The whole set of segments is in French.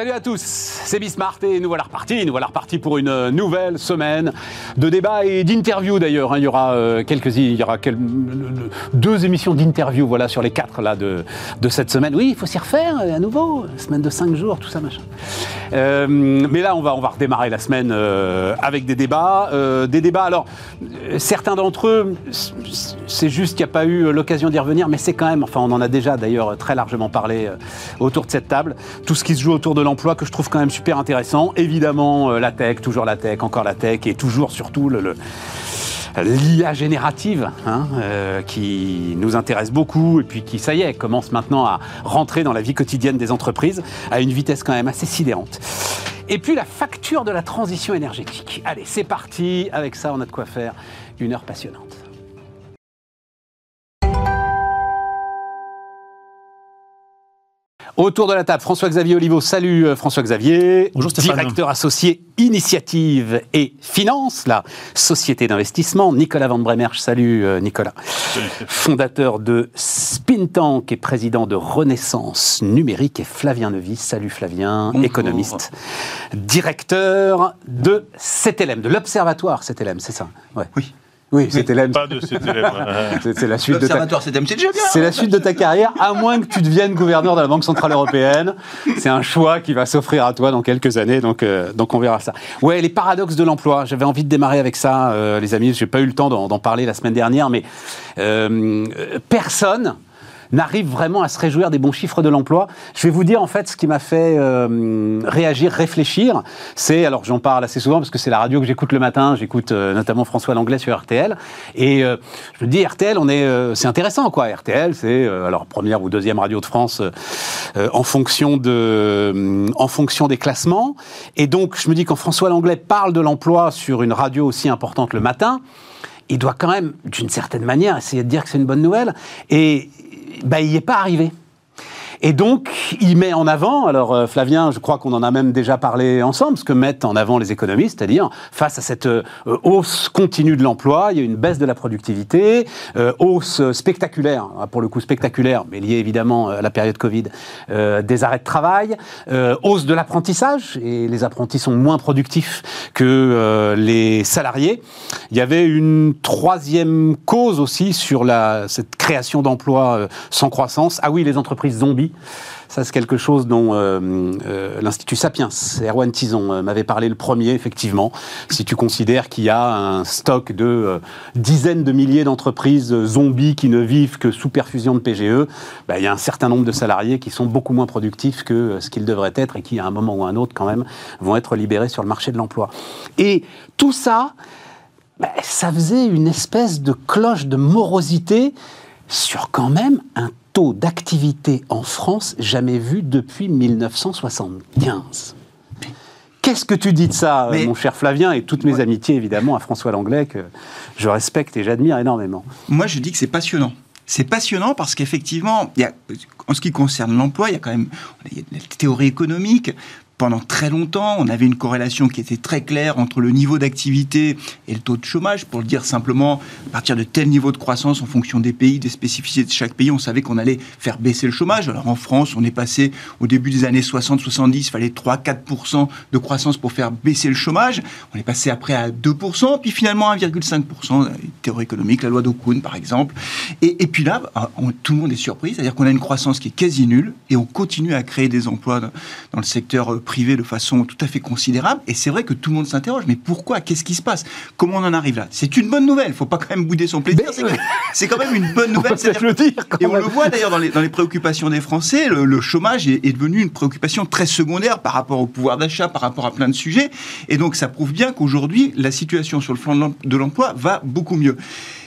Salut à tous, c'est Bismart et nous voilà repartis. Nous voilà repartis pour une nouvelle semaine de débats et d'interviews d'ailleurs. hein. Il y aura euh, quelques, il y aura deux émissions d'interviews voilà sur les quatre là de, de cette semaine. Oui, il faut s'y refaire euh, à nouveau. Semaine de cinq jours, tout ça machin. Euh, mais là, on va on va redémarrer la semaine euh, avec des débats, Euh, des débats. Alors, euh, certains d'entre eux, c'est juste qu'il n'y a pas eu l'occasion d'y revenir, mais c'est quand même. Enfin, on en a déjà d'ailleurs très largement parlé euh, autour de cette table. Tout ce qui se joue autour de l'emploi que je trouve quand même super intéressant. Évidemment, euh, la tech, toujours la tech, encore la tech, et toujours surtout le- l'IA générative, hein, euh, qui nous intéresse beaucoup et puis qui, ça y est, commence maintenant à rentrer dans la vie quotidienne des entreprises à une vitesse quand même assez sidérante. Et puis la facture de la transition énergétique. Allez, c'est parti. Avec ça, on a de quoi faire une heure passionnante. Autour de la table, François-Xavier Olivo. Salut euh, François-Xavier. Bonjour Stéphane. Directeur associé Initiative et Finance, la société d'investissement. Nicolas Van Bremerch. Salut euh, Nicolas. Fondateur de Spintank et président de Renaissance Numérique. Et Flavien Nevis. Salut Flavien, Bonjour. économiste. Directeur de CTLM, de l'Observatoire CTLM, c'est ça? Ouais. Oui. Oui. Pas de CTLM. C'est c'est la suite de ta... C'est la suite de ta carrière, à moins que tu deviennes gouverneur de la Banque Centrale Européenne. C'est un choix qui va s'offrir à toi dans quelques années, donc, euh, donc on verra ça. Ouais, les paradoxes de l'emploi. J'avais envie de démarrer avec ça, euh, les amis. J'ai pas eu le temps d'en parler la semaine dernière, mais euh, euh, personne n'arrive vraiment à se réjouir des bons chiffres de l'emploi. Je vais vous dire en fait ce qui m'a fait euh, réagir, réfléchir. C'est, alors j'en parle assez souvent parce que c'est la radio que j'écoute le matin, j'écoute euh, notamment François Langlais sur RTL. Et euh, je me dis, RTL, on est, euh, c'est intéressant quoi. RTL, c'est euh, alors première ou deuxième radio de France euh, en, fonction de, en fonction des classements. Et donc je me dis, quand François Langlais parle de l'emploi sur une radio aussi importante le matin, il doit quand même, d'une certaine manière, essayer de dire que c'est une bonne nouvelle. Et bah, il n'y est pas arrivé. Et donc, il met en avant, alors euh, Flavien, je crois qu'on en a même déjà parlé ensemble, ce que mettent en avant les économistes, c'est-à-dire face à cette euh, hausse continue de l'emploi, il y a une baisse de la productivité, euh, hausse spectaculaire, hein, pour le coup spectaculaire, mais liée évidemment à la période Covid, des arrêts de travail, hausse de l'apprentissage, et les apprentis sont moins productifs que les salariés. Il y avait une troisième cause aussi sur la, cette création d'emplois sans croissance. Ah oui, les entreprises zombies. Ça, c'est quelque chose dont euh, euh, l'Institut Sapiens, Erwan Tison, euh, m'avait parlé le premier, effectivement. Si tu considères qu'il y a un stock de dizaines de milliers d'entreprises zombies qui ne vivent que sous perfusion de PGE, bah, il y a un certain nombre de salariés qui sont beaucoup moins productifs que ce qu'ils devraient être et qui, à un moment ou à un autre, quand même, vont être libérés sur le marché de l'emploi. Et tout ça, bah, ça faisait une espèce de cloche de morosité sur quand même un taux d'activité en France jamais vu depuis 1975. Qu'est-ce que tu dis de ça, Mais- mon cher Flavien, et toutes mes amitiés évidemment à François Langlais, que je respecte et j'admire énormément Moi, je dis que c'est passionnant. C'est passionnant parce qu'effectivement, en ce qui concerne l'emploi, il y a quand même il y a la théorie économique. Pendant très longtemps, on avait une corrélation qui était très claire entre le niveau d'activité et le taux de chômage. Pour le dire simplement, à partir de tel niveau de croissance en fonction des pays, des spécificités de chaque pays, on savait qu'on allait faire baisser le chômage. Alors en France, on est passé au début des années 60-70, il fallait 3-4% de croissance pour faire baisser le chômage. On est passé après à 2%, puis finalement à 1,5%. euh, Théorie économique, la loi d'Okun par exemple. Et, puis là, on- tout le monde est surpris, c'est-à-dire qu'on a une croissance qui est quasi nulle et on continue à créer des emplois dans, dans le secteur euh, privé de façon tout à fait considérable. Et c'est vrai que tout le monde s'interroge, mais pourquoi? Qu'est-ce qui se passe? Comment on en arrive là? C'est une bonne nouvelle, il faut pas quand même bouder son plaisir. C'est quand même une bonne On nouvelle. c'est-à-dire- le dire et on même. le voit d'ailleurs dans les, dans les préoccupations des Français, le, le chômage est, est devenu une préoccupation très secondaire par rapport au pouvoir d'achat, par rapport à plein de sujets. Et donc ça prouve bien qu'aujourd'hui, la situation sur le l'em- de l'emploi va beaucoup mieux.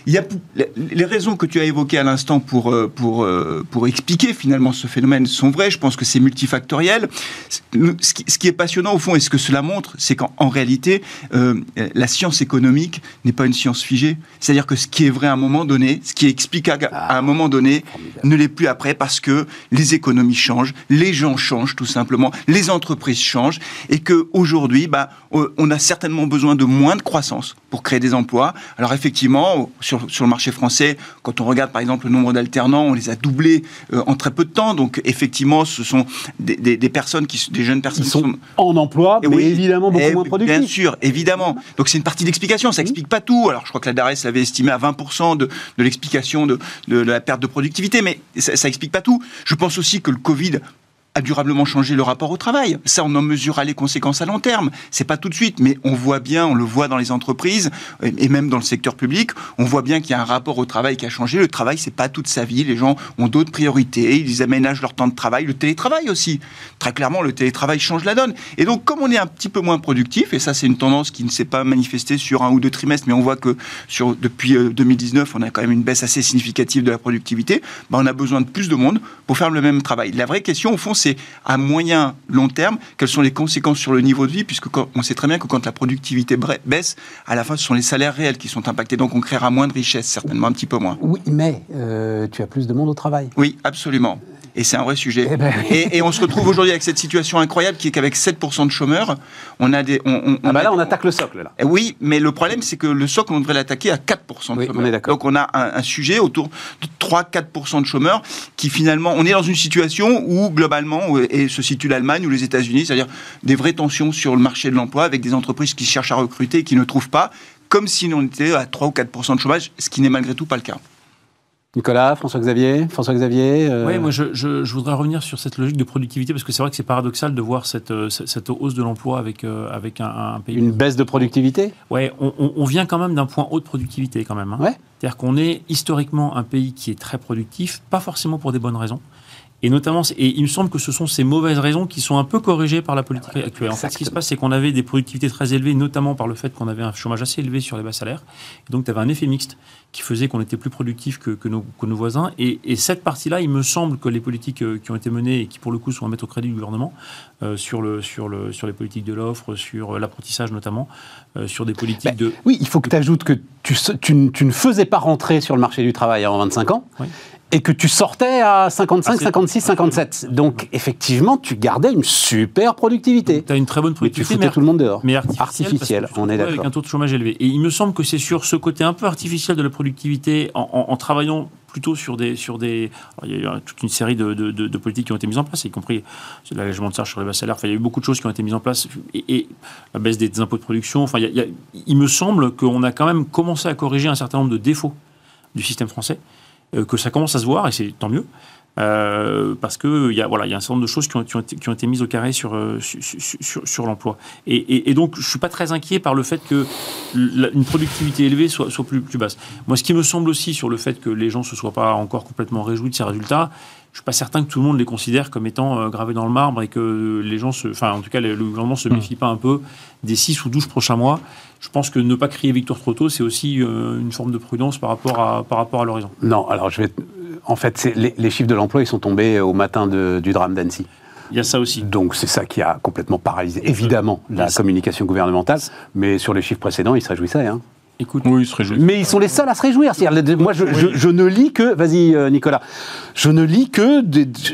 Il y a pou- les- raisons que tu as évoquées à l'instant pour, euh, pour, euh, pour expliquer finalement ce phénomène sont vraies. Je pense que c'est multifactoriel. Ce qui, ce qui est passionnant au fond et ce que cela montre, c'est qu'en en réalité, euh, la science économique n'est pas une science figée. C'est-à-dire que ce qui est vrai à un moment donné, ce qui est explicable à un moment donné, ne l'est plus après parce que les économies changent, les gens changent tout simplement, les entreprises changent et que aujourd'hui, bah, on a certainement besoin de moins de croissance pour créer des emplois. Alors effectivement, sur sur, sur le marché français. Quand on regarde par exemple le nombre d'alternants, on les a doublés en très peu de temps. Donc effectivement, ce sont des, des, personnes qui, des jeunes personnes qui sont, en emploi, mais oui, évidemment beaucoup moins productives. Bien sûr, évidemment. Donc c'est une partie d'explication. Ça explique pas tout. Alors je crois que la DARES l'avait estimé à 20% de, de l'explication de, de, la perte de productivité, mais ça, ça explique pas tout. Je pense aussi que le Covid a durablement changé le rapport au travail. Ça, on en mesurera les conséquences à long terme. C'est pas tout de suite, mais on voit bien, on le voit dans les entreprises et même dans le secteur public, on voit bien qu'il y a un rapport au travail qui a changé. Le travail, c'est pas toute sa vie. Les gens ont d'autres priorités. Ils aménagent leur temps de travail. Le télétravail aussi. Très clairement, le télétravail change la donne. Et donc, comme on est un petit peu moins productif, et ça, c'est une tendance qui ne s'est pas manifestée sur un ou deux trimestres, mais on voit que sur, depuis 2019, euh, on a quand même une baisse assez significative de la productivité. Ben, on a besoin de plus de monde pour faire le même travail. La vraie question, au fond, c'est à moyen, long terme, quelles sont les conséquences sur le niveau de vie, puisque on sait très bien que quand la productivité baisse, à la fin, ce sont les salaires réels qui sont impactés. Donc on créera moins de richesses, certainement un petit peu moins. Oui, mais euh, tu as plus de monde au travail. Oui, absolument. Et c'est un vrai sujet. Eh ben et, on se retrouve aujourd'hui avec cette situation incroyable qui est qu'avec 7% de chômeurs, on a des. On, ah bah là, on attaque le socle. Là. Eh oui, mais le problème, c'est que le socle, on devrait l'attaquer à 4% de oui, chômeurs. On Donc on a un, sujet autour de 3-4% de chômeurs qui finalement. On est dans une situation où, globalement, et se situe l'Allemagne ou les États-Unis, c'est-à-dire des vraies tensions sur le marché de l'emploi avec des entreprises qui cherchent à recruter et qui ne trouvent pas, comme si on était à 3 ou 4% de chômage, ce qui n'est malgré tout pas le cas. Nicolas, François-Xavier, François-Xavier. Euh, oui, moi je, voudrais revenir sur cette logique de productivité parce que c'est vrai que c'est paradoxal de voir cette, euh, cette hausse de l'emploi avec, euh, avec un, pays. Une baisse de productivité? Oui, on, vient quand même d'un point haut de productivité quand même. Hein. Ouais. C'est-à-dire qu'on est historiquement un pays qui est très productif, pas forcément pour des bonnes raisons. Et notamment, et il me semble que ce sont ces mauvaises raisons qui sont un peu corrigées par la politique actuelle. En fait, ce qui se passe, c'est qu'on avait des productivités très élevées, notamment par le fait qu'on avait un chômage assez élevé sur les bas salaires. Et donc, tu avais un effet mixte qui faisait qu'on était plus productif que, que, nos, que nos, voisins. Et, et cette partie-là, il me semble que les politiques euh, qui ont été menées et qui, pour le coup, sont à mettre au crédit du gouvernement, euh, sur, le, sur, le, sur les politiques de l'offre, sur euh, l'apprentissage notamment, euh, sur des politiques bah, de... Oui, il faut que tu ajoutes que tu, tu, tu, ne faisais pas rentrer sur le marché du travail avant 25 ans. Oui et que tu sortais à 55, 56, 57. Donc, effectivement, tu gardais une super productivité. Tu as une très bonne productivité. Mais tu foutais tout le monde dehors. Mais artificielle, on est d'accord. Avec un taux de chômage élevé. Et il me semble que c'est sur ce côté un peu artificiel de la productivité, en, travaillant plutôt sur des. Sur des il y a eu toute une série de, de, politiques qui ont été mises en place, y compris l'allègement de charges sur les bas salaires. Enfin, il y a eu beaucoup de choses qui ont été mises en place, et, la baisse des, impôts de production. Enfin, il, il me semble qu'on a quand même commencé à corriger un certain nombre de défauts du système français. Euh, que ça commence à se voir, et c'est tant mieux. Euh, parce qu'il y, a, voilà, y a un certain nombre de choses qui ont, qui ont, été, qui ont été, mises au carré sur, euh, sur, sur, l'emploi. Et, et, donc, je ne suis pas très inquiet par le fait que une productivité élevée soit, soit plus, plus, basse. Moi, ce qui me semble aussi sur le fait que les gens ne se soient pas encore complètement réjouis de ces résultats, je suis pas certain que tout le monde les considère comme étant euh, gravés dans le marbre et que les gens se, enfin en tout cas le, gouvernement se hmm. méfie pas un peu des 6 ou 12 prochains mois. Je pense que ne pas crier victoire trop tôt, c'est aussi euh, une forme de prudence par rapport à, par rapport à l'horizon. Non, alors je vais, en fait, les, les, chiffres de l'emploi ils sont tombés au matin du drame d'Annecy. Il y a ça aussi. Donc c'est ça qui a complètement paralysé, évidemment, la communication gouvernementale. Mais sur les chiffres précédents, ils se réjouissaient. Hein. Écoute, oui, se Mais ils sont les seuls à se réjouir. Moi, je, je, ne lis que, vas-y euh, Nicolas, je ne lis que,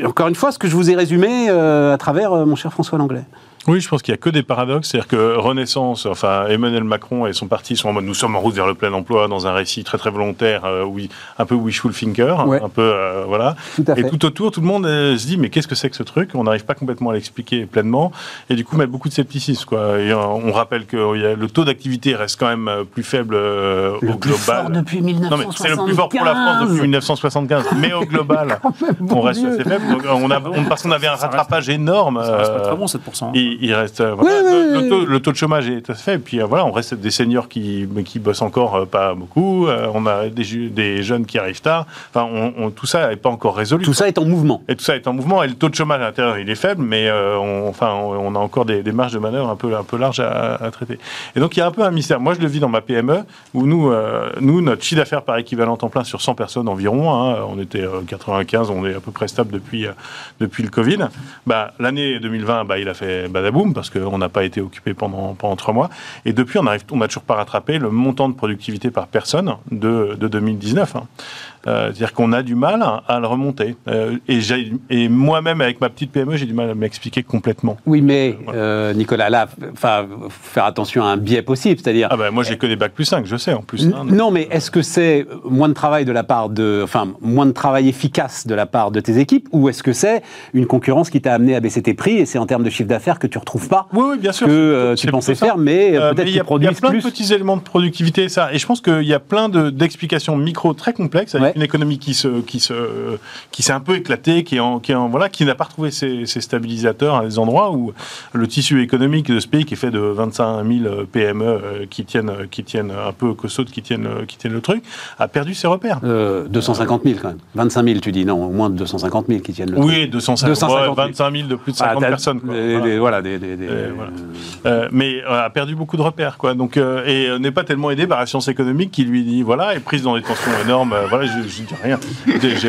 encore une fois, ce que je vous ai résumé euh, à travers euh, mon cher François Langlais. Oui, je pense qu'il n'y a que des paradoxes. C'est-à-dire que Renaissance, enfin Emmanuel Macron et son parti sont en mode nous sommes en route vers le plein emploi dans un récit très très volontaire, euh, oui, un peu wishful thinker, un peu euh, voilà. et tout autour, tout le monde euh, se dit mais qu'est-ce que c'est que ce truc? On n'arrive pas complètement à l'expliquer pleinement. Et du coup, met beaucoup de scepticisme. Quoi. on rappelle que le taux d'activité reste quand même plus faible le au plus global. Fort depuis 1975. c'est le plus fort pour la France depuis 1975. mais au global, on reste assez faible. on a, parce qu'on avait un rattrapage énorme. Ça reste pas très bon 7% il reste euh, le, taux, de chômage est assez faible. Puis euh, voilà, on reste des seniors qui qui bossent encore euh, pas beaucoup. on a des, des, jeunes qui arrivent tard. Enfin, on, tout ça n'est pas encore résolu. Tout ça est en mouvement. Et tout ça est en mouvement. Et le taux de chômage à l'intérieur, il est faible, mais on, enfin, on, a encore des, marges de manœuvre un peu un peu larges à, traiter. Et donc il y a un peu un mystère. Moi, je le vis dans ma PME où nous nous notre chiffre d'affaires par équivalent temps plein sur 100 personnes environ. Hein, on était 95, on est à peu près stable depuis depuis le Covid. Bah, l'année 2020, bah, il a fait parce qu'on n'a pas été occupé pendant, pendant trois mois. Et depuis, on n'a on toujours pas rattrapé le montant de productivité par personne de, de 2019. Hein. Euh, c'est-à-dire qu'on a du mal à, le remonter. Euh, et, et moi-même, avec ma petite PME, j'ai du mal à m'expliquer complètement. Oui, mais Nicolas, là, faire attention à un biais possible, c'est-à-dire... Ah ben moi, j'ai que des bacs plus 5, je sais, en plus. Hein, non, mais est-ce que c'est moins de travail de la part de... Enfin, moins de travail efficace de la part de tes équipes, ou est-ce que c'est une concurrence qui t'a amené à baisser tes prix, et c'est en termes de chiffre d'affaires que tu retrouves pas oui, oui, bien sûr, que tu pensais faire, mais peut-être qu'il plus. Il y a plein de petits éléments de productivité, ça. Et je pense qu'il y a plein d'explications micro très complexes avec une économie qui se, qui se, qui s'est un peu éclatée, qui est en, qui est en, voilà, qui n'a pas retrouvé ses, stabilisateurs à des endroits où le tissu économique de ce pays, qui est fait de 25 000 PME qui tiennent, qui tiennent un peu costauds, qui tiennent, qui tiennent le truc, a perdu ses repères. 250 000 quand même. 25 000, tu dis non, au moins 250 000 qui tiennent le oui, 250, 25 000 de plus de 50 ah, personnes. Quoi. voilà, des, euh, mais euh, a perdu beaucoup de repères, quoi. Donc, euh, et n'est pas tellement aidé par la science économique qui lui dit, voilà, est prise dans des tensions énormes. voilà, je, je dis rien.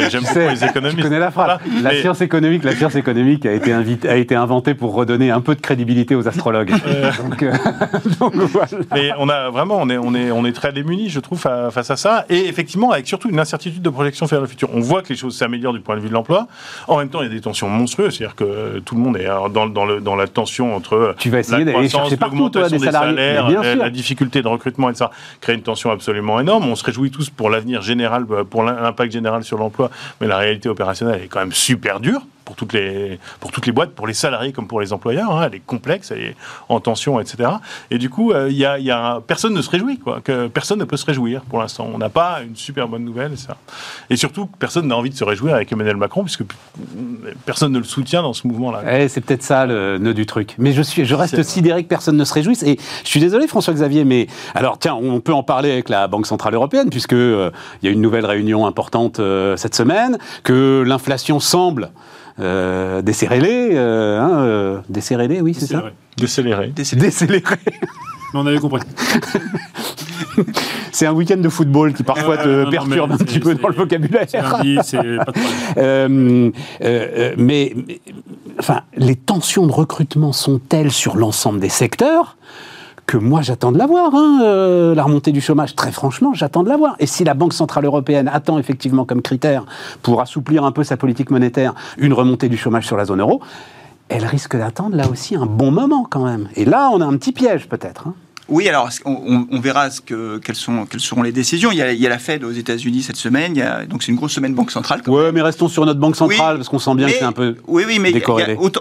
J'aime beaucoup les économistes. Tu connais la phrase. La science économique, la science économique a été, a été inventée pour redonner un peu de crédibilité aux astrologues. donc, voilà. Mais on a vraiment, on est, on est, on est très démunis, je trouve, face à ça. Et effectivement, avec surtout une incertitude de projection vers le futur. On voit que les choses s'améliorent du point de vue de l'emploi. En même temps, il y a des tensions monstrueuses. C'est-à-dire que tout le monde est dans, dans, le, dans la tension entre tu vas essayer la croissance, l'augmentation des, salaires, la, difficulté de recrutement et ça crée une tension absolument énorme. On se réjouit tous pour l'avenir général, pour l'impact général sur l'emploi, mais la réalité opérationnelle est quand même super dure pour toutes les pour toutes les boîtes, pour les salariés comme pour les employeurs. Hein, elle est complexe, elle est en tension, etc. Et du coup, il euh, y, a, personne ne se réjouit, quoi. Que personne ne peut se réjouir pour l'instant. On n'a pas une super bonne nouvelle, ça. Et surtout, personne n'a envie de se réjouir avec Emmanuel Macron, puisque personne ne le soutient dans ce mouvement-là. Eh, c'est peut-être ça le nœud du truc. Mais je suis, je reste sidéré que personne ne se réjouisse. Et je suis désolé, François-Xavier, mais alors tiens, on peut en parler avec la Banque centrale européenne, puisque euh, il y a une nouvelle réunion importante euh, cette semaine, que l'inflation semble euh, décélérer, euh, hein, euh, décélérer, oui, c'est ça Décélérer. Décélérer. On avait compris. c'est un week-end de football qui parfois te perturbe un petit peu dans le vocabulaire. mais, enfin, les tensions de recrutement sont telles sur l'ensemble des secteurs? Moi j'attends de l'avoir. Hein, euh, la remontée du chômage, très franchement, j'attends de l'avoir. Et si la Banque Centrale Européenne attend effectivement comme critère pour assouplir un peu sa politique monétaire une remontée du chômage sur la zone euro, elle risque d'attendre là aussi un bon moment quand même. Et là, on a un petit piège peut-être. Hein. Oui, alors on, verra ce que, quelles, sont, quelles seront les décisions. Il y, a, il y a la Fed aux États-Unis cette semaine, donc c'est une grosse semaine banque centrale. Oui, mais restons sur notre banque centrale parce qu'on sent bien que c'est un peu Oui, oui, mais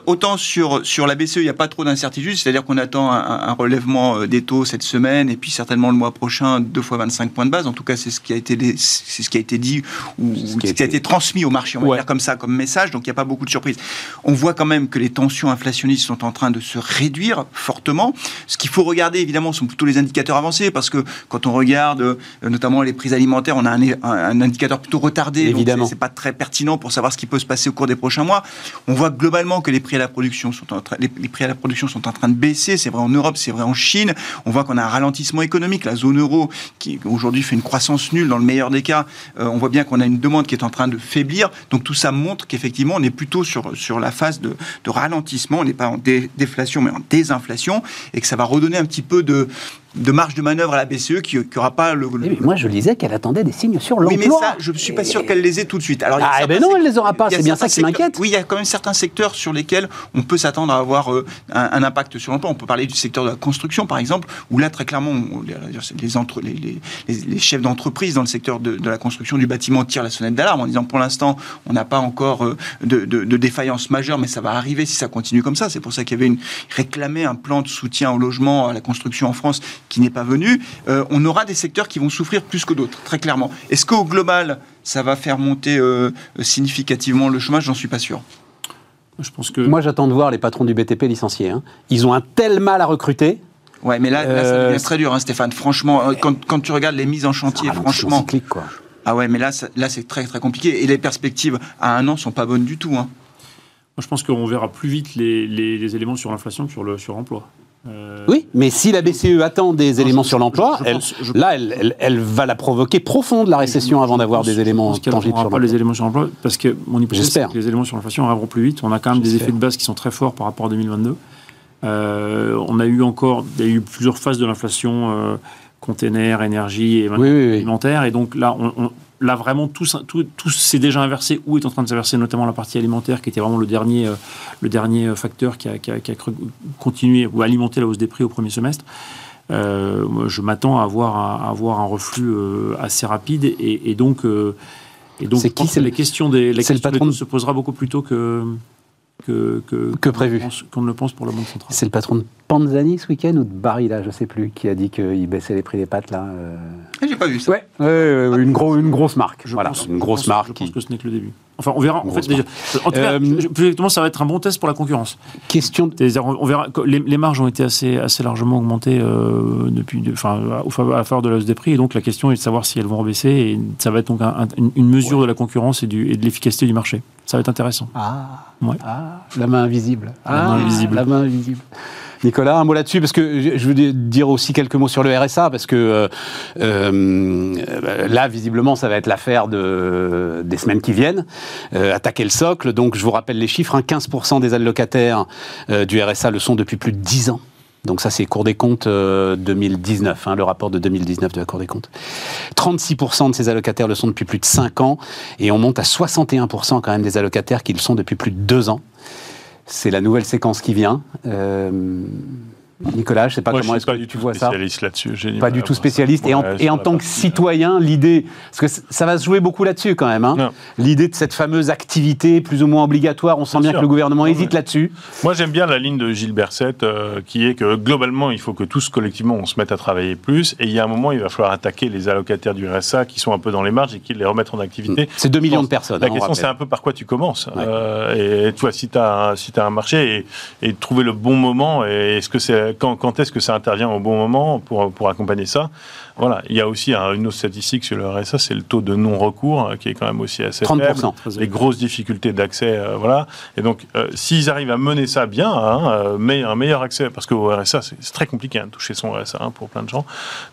autant, sur, sur la BCE, il n'y a pas trop d'incertitude, c'est-à-dire qu'on attend un, relèvement euh, des taux cette semaine et puis certainement le mois prochain deux fois 25 points de base. En tout cas, c'est ce qui a été c'est ce qui a été dit ou ce qui, a, été... transmis au marché, on va dire comme ça, comme message. Donc il n'y a pas beaucoup de surprises. On voit quand même que les tensions inflationnistes sont en train de se réduire fortement. Ce qu'il faut regarder évidemment sont plutôt les indicateurs avancés, parce que quand on regarde euh, notamment les prix alimentaires, on a un, indicateur plutôt retardé. Évidemment. C'est pas très pertinent pour savoir ce qui peut se passer au cours des prochains mois. On voit globalement que les prix à la production sont en train, les, prix à la production sont en train de baisser. C'est vrai en Europe, c'est vrai en Chine. On voit qu'on a un ralentissement économique. La zone euro, qui aujourd'hui fait une croissance nulle dans le meilleur des cas, euh, on voit bien qu'on a une demande qui est en train de faiblir. Donc tout ça montre qu'effectivement, on est plutôt sur, sur la phase de, de ralentissement. On n'est pas en déflation, mais en désinflation. Et que ça va redonner un petit peu de, peu de marge de manœuvre à la BCE qui n'aura pas le, moi, je disais qu'elle attendait des signes sur l'emploi. Oui, mais ça, je ne suis pas sûr qu'elle les ait tout de suite. Alors, ah, ben non, elle les aura pas. C'est bien ça qui m'inquiète. Oui, il y a quand même certains secteurs sur lesquels on peut s'attendre à avoir euh, un, impact sur l'emploi. On peut parler du secteur de la construction, par exemple, où là, très clairement, les, entre, les, les, chefs d'entreprise dans le secteur de, la construction du bâtiment tirent la sonnette d'alarme en disant pour l'instant, on n'a pas encore euh, de, de, défaillance majeure, mais ça va arriver si ça continue comme ça. C'est pour ça qu'il y avait une, réclamé un plan de soutien au logement, à la construction en France qui n'est pas venu. Euh, on aura des secteurs qui vont souffrir plus que d'autres, très clairement. Est-ce qu'au global, ça va faire monter euh, significativement le chômage? J'en suis pas sûr. Je pense que... Moi, j'attends de voir les patrons du BTP licenciés. Hein. Ils ont un tel mal à recruter. Ouais, mais là, ça euh, devient très dur, hein, Stéphane. Franchement, quand, tu regardes les mises en chantier, franchement. quoi. Ah ouais, mais là, là c'est très très compliqué. Et les perspectives à un an sont pas bonnes du tout. Hein. Moi, je pense qu'on verra plus vite les, éléments sur l'inflation que sur le sur l'emploi. Euh, oui, mais si la BCE attend des éléments sur l'emploi, là, elle, va la provoquer profonde, la récession, avant d'avoir des éléments tangibles sur l'emploi. pas les éléments sur l'emploi, parce que mon hypothèse, c'est que les éléments sur l'inflation arriveront plus vite. On a quand même des effets de base qui sont très forts par rapport à 2022. Euh, on a eu encore, il y a eu plusieurs phases de l'inflation. Euh, containers, énergie et alimentaire. Et donc là, on, là vraiment tout, tout, tout s'est déjà inversé ou est en train de s'inverser, notamment la partie alimentaire qui était vraiment le dernier, euh, le dernier facteur qui a, qui, a, continué ou alimenté la hausse des prix au premier semestre. Euh, je m'attends à avoir, à avoir un reflux euh, assez rapide et, donc, et donc c'est qui, les questions des les questions le patron se posera beaucoup plus tôt que que, que, prévu. Qu'on ne le pense pour le monde central. C'est le patron de Panzani ce week-end ou de Barilla, je ne sais plus, qui a dit qu'il baissait les prix des pâtes là. Euh... Ah, j'ai pas vu ça. Ouais, une, gros, une grosse marque. Je voilà, une grosse marque. Je pense que ce n'est que le début. Enfin, on verra. En fait, déjà, en tout cas, euh, plus exactement, ça va être un bon test pour la concurrence. Question. On verra. Les, les, marges ont été assez, assez largement augmentées euh, depuis, enfin, à la faveur de la hausse des prix, et donc la question est de savoir si elles vont rebaisser. Et ça va être donc une, mesure de la concurrence et, du, et de l'efficacité du marché. Ça va être intéressant. Ah. Ouais. ah la main invisible. La main ah, invisible. La main invisible. Nicolas, un mot là-dessus, parce que je veux dire aussi quelques mots sur le RSA, parce que euh, euh, là, visiblement, ça va être l'affaire de, des semaines qui viennent. Euh, attaquer le socle, donc je vous rappelle les chiffres, 15% hein, des allocataires du RSA le sont depuis plus de 10 ans. Donc ça, c'est Cour des comptes 2019, hein, le rapport de 2019 de la Cour des comptes. 36% de ces allocataires le sont depuis plus de 5 ans, et on monte à 61% quand même des allocataires qui le sont depuis plus de 2 ans. C'est la nouvelle séquence qui vient. Euh, Nicolas, je ne sais pas comment est-ce que tu vois ça. là-dessus. Pas du tout spécialiste. et en, et en tant que citoyen, l'idée, parce que ça va se jouer beaucoup là-dessus quand même. Hein. L'idée de cette fameuse activité plus ou moins obligatoire, on sent bien, que le gouvernement hésite là-dessus. Moi, j'aime bien la ligne de Gilles Berset, euh, qui est que globalement, il faut que tous collectivement, on se mette à travailler plus. Et il y a un moment, il va falloir attaquer les allocataires du RSA qui sont un peu dans les marges et qui les remettre en activité. C'est 2 millions de personnes. La hein, question, c'est un peu par quoi tu commences. Euh, et toi, si tu as, si as un marché et, et trouver le bon moment, est-ce que c'est quand, est-ce que ça intervient au bon moment pour, accompagner ça? Voilà, il y a aussi une autre statistique sur le RSA, c'est le taux de non-recours, hein, qui est quand même aussi assez 30%. faible. Les grosses difficultés d'accès, euh, voilà. Et donc, euh, s'ils arrivent à mener ça bien, hein, euh, mais un meilleur accès, parce qu'au RSA, c'est très compliqué hein, de toucher son RSA pour plein de gens.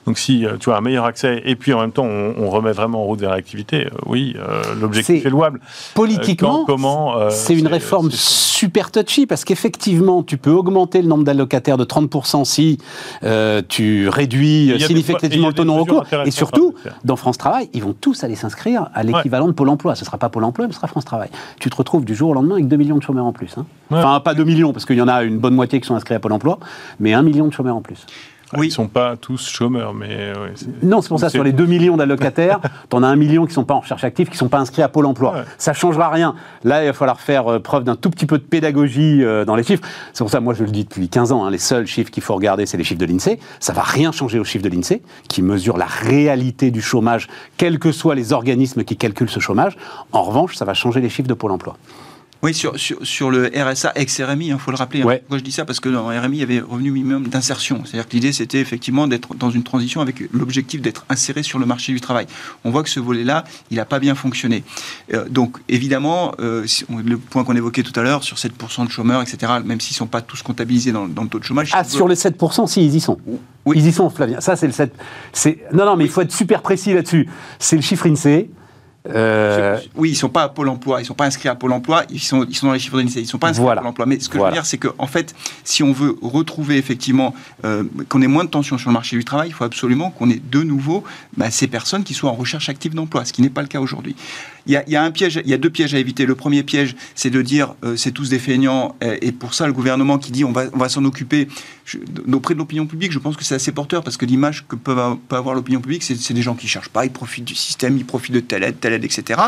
Donc, si tu as un meilleur accès, et puis en même temps, on, remet vraiment en route vers l'activité, oui, l'objectif est, louable. Politiquement, comment c'est une réforme super touchy, parce qu'effectivement, tu peux augmenter le nombre d'allocataires de 30% si tu réduis significativement non-recours. Et surtout, dans France Travail, ils vont tous aller s'inscrire à l'équivalent de Pôle emploi. Ce ne sera pas Pôle emploi, mais ce sera France Travail. Tu te retrouves du jour au lendemain avec 2 millions de chômeurs en plus. Hein. Enfin, pas 2 millions, parce qu'il y en a une bonne moitié qui sont inscrits à Pôle emploi, mais 1 million de chômeurs en plus. Oui. Ils ne sont pas tous chômeurs, mais... non, c'est pour ça, sur les 2 millions d'allocataires, tu en as 1 million qui ne sont pas en recherche active, qui ne sont pas inscrits à Pôle emploi. Ça ne changera rien. Là, il va falloir faire euh, preuve d'un tout petit peu de pédagogie euh, dans les chiffres. C'est pour ça, moi, je le dis depuis 15 ans, hein, les seuls chiffres qu'il faut regarder, c'est les chiffres de l'INSEE. Ça ne va rien changer aux chiffres de l'INSEE, qui mesurent la réalité du chômage, quels que soient les organismes qui calculent ce chômage. En revanche, ça va changer les chiffres de Pôle emploi. Oui, sur, sur, sur, le RSA ex-RMI, il hein, faut le rappeler. Hein. Pourquoi je dis ça? Parce que dans RMI, il y avait revenu minimum d'insertion. C'est-à-dire que l'idée, c'était effectivement d'être dans une transition avec l'objectif d'être inséré sur le marché du travail. On voit que ce volet-là, il n'a pas bien fonctionné. Euh, donc, évidemment, euh, le point qu'on évoquait tout à l'heure, sur 7% de chômeurs, etc., même s'ils ne sont pas tous comptabilisés dans, dans, le taux de chômage. Ah, sur les 7%, si, ils y sont. Oui. Ils y sont, Flavien. Ça, c'est le 7. Non, non, mais il faut être super précis là-dessus. C'est le chiffre INSEE. Euh, oui, ils ne sont pas à Pôle emploi, ils ne sont pas inscrits à Pôle emploi, ils sont, ils sont dans les chiffres de l'INSEE, ils ne sont pas inscrits à Pôle emploi. Mais ce que je veux dire, c'est qu'en en fait, si on veut retrouver effectivement euh, qu'on ait moins de tension sur le marché du travail, il faut absolument qu'on ait de nouveau bah, ces personnes qui soient en recherche active d'emploi, ce qui n'est pas le cas aujourd'hui. Il y, a, un piège, il y a deux pièges à éviter. Le premier piège, c'est de dire euh, c'est tous des feignants, et pour ça, le gouvernement qui dit on va, on va s'en occuper auprès de l'opinion publique, je pense que c'est assez porteur parce que l'image que peut, avoir l'opinion publique, c'est des gens qui cherchent pas, ils profitent du système, ils profitent de telle aide, telle aide, etc.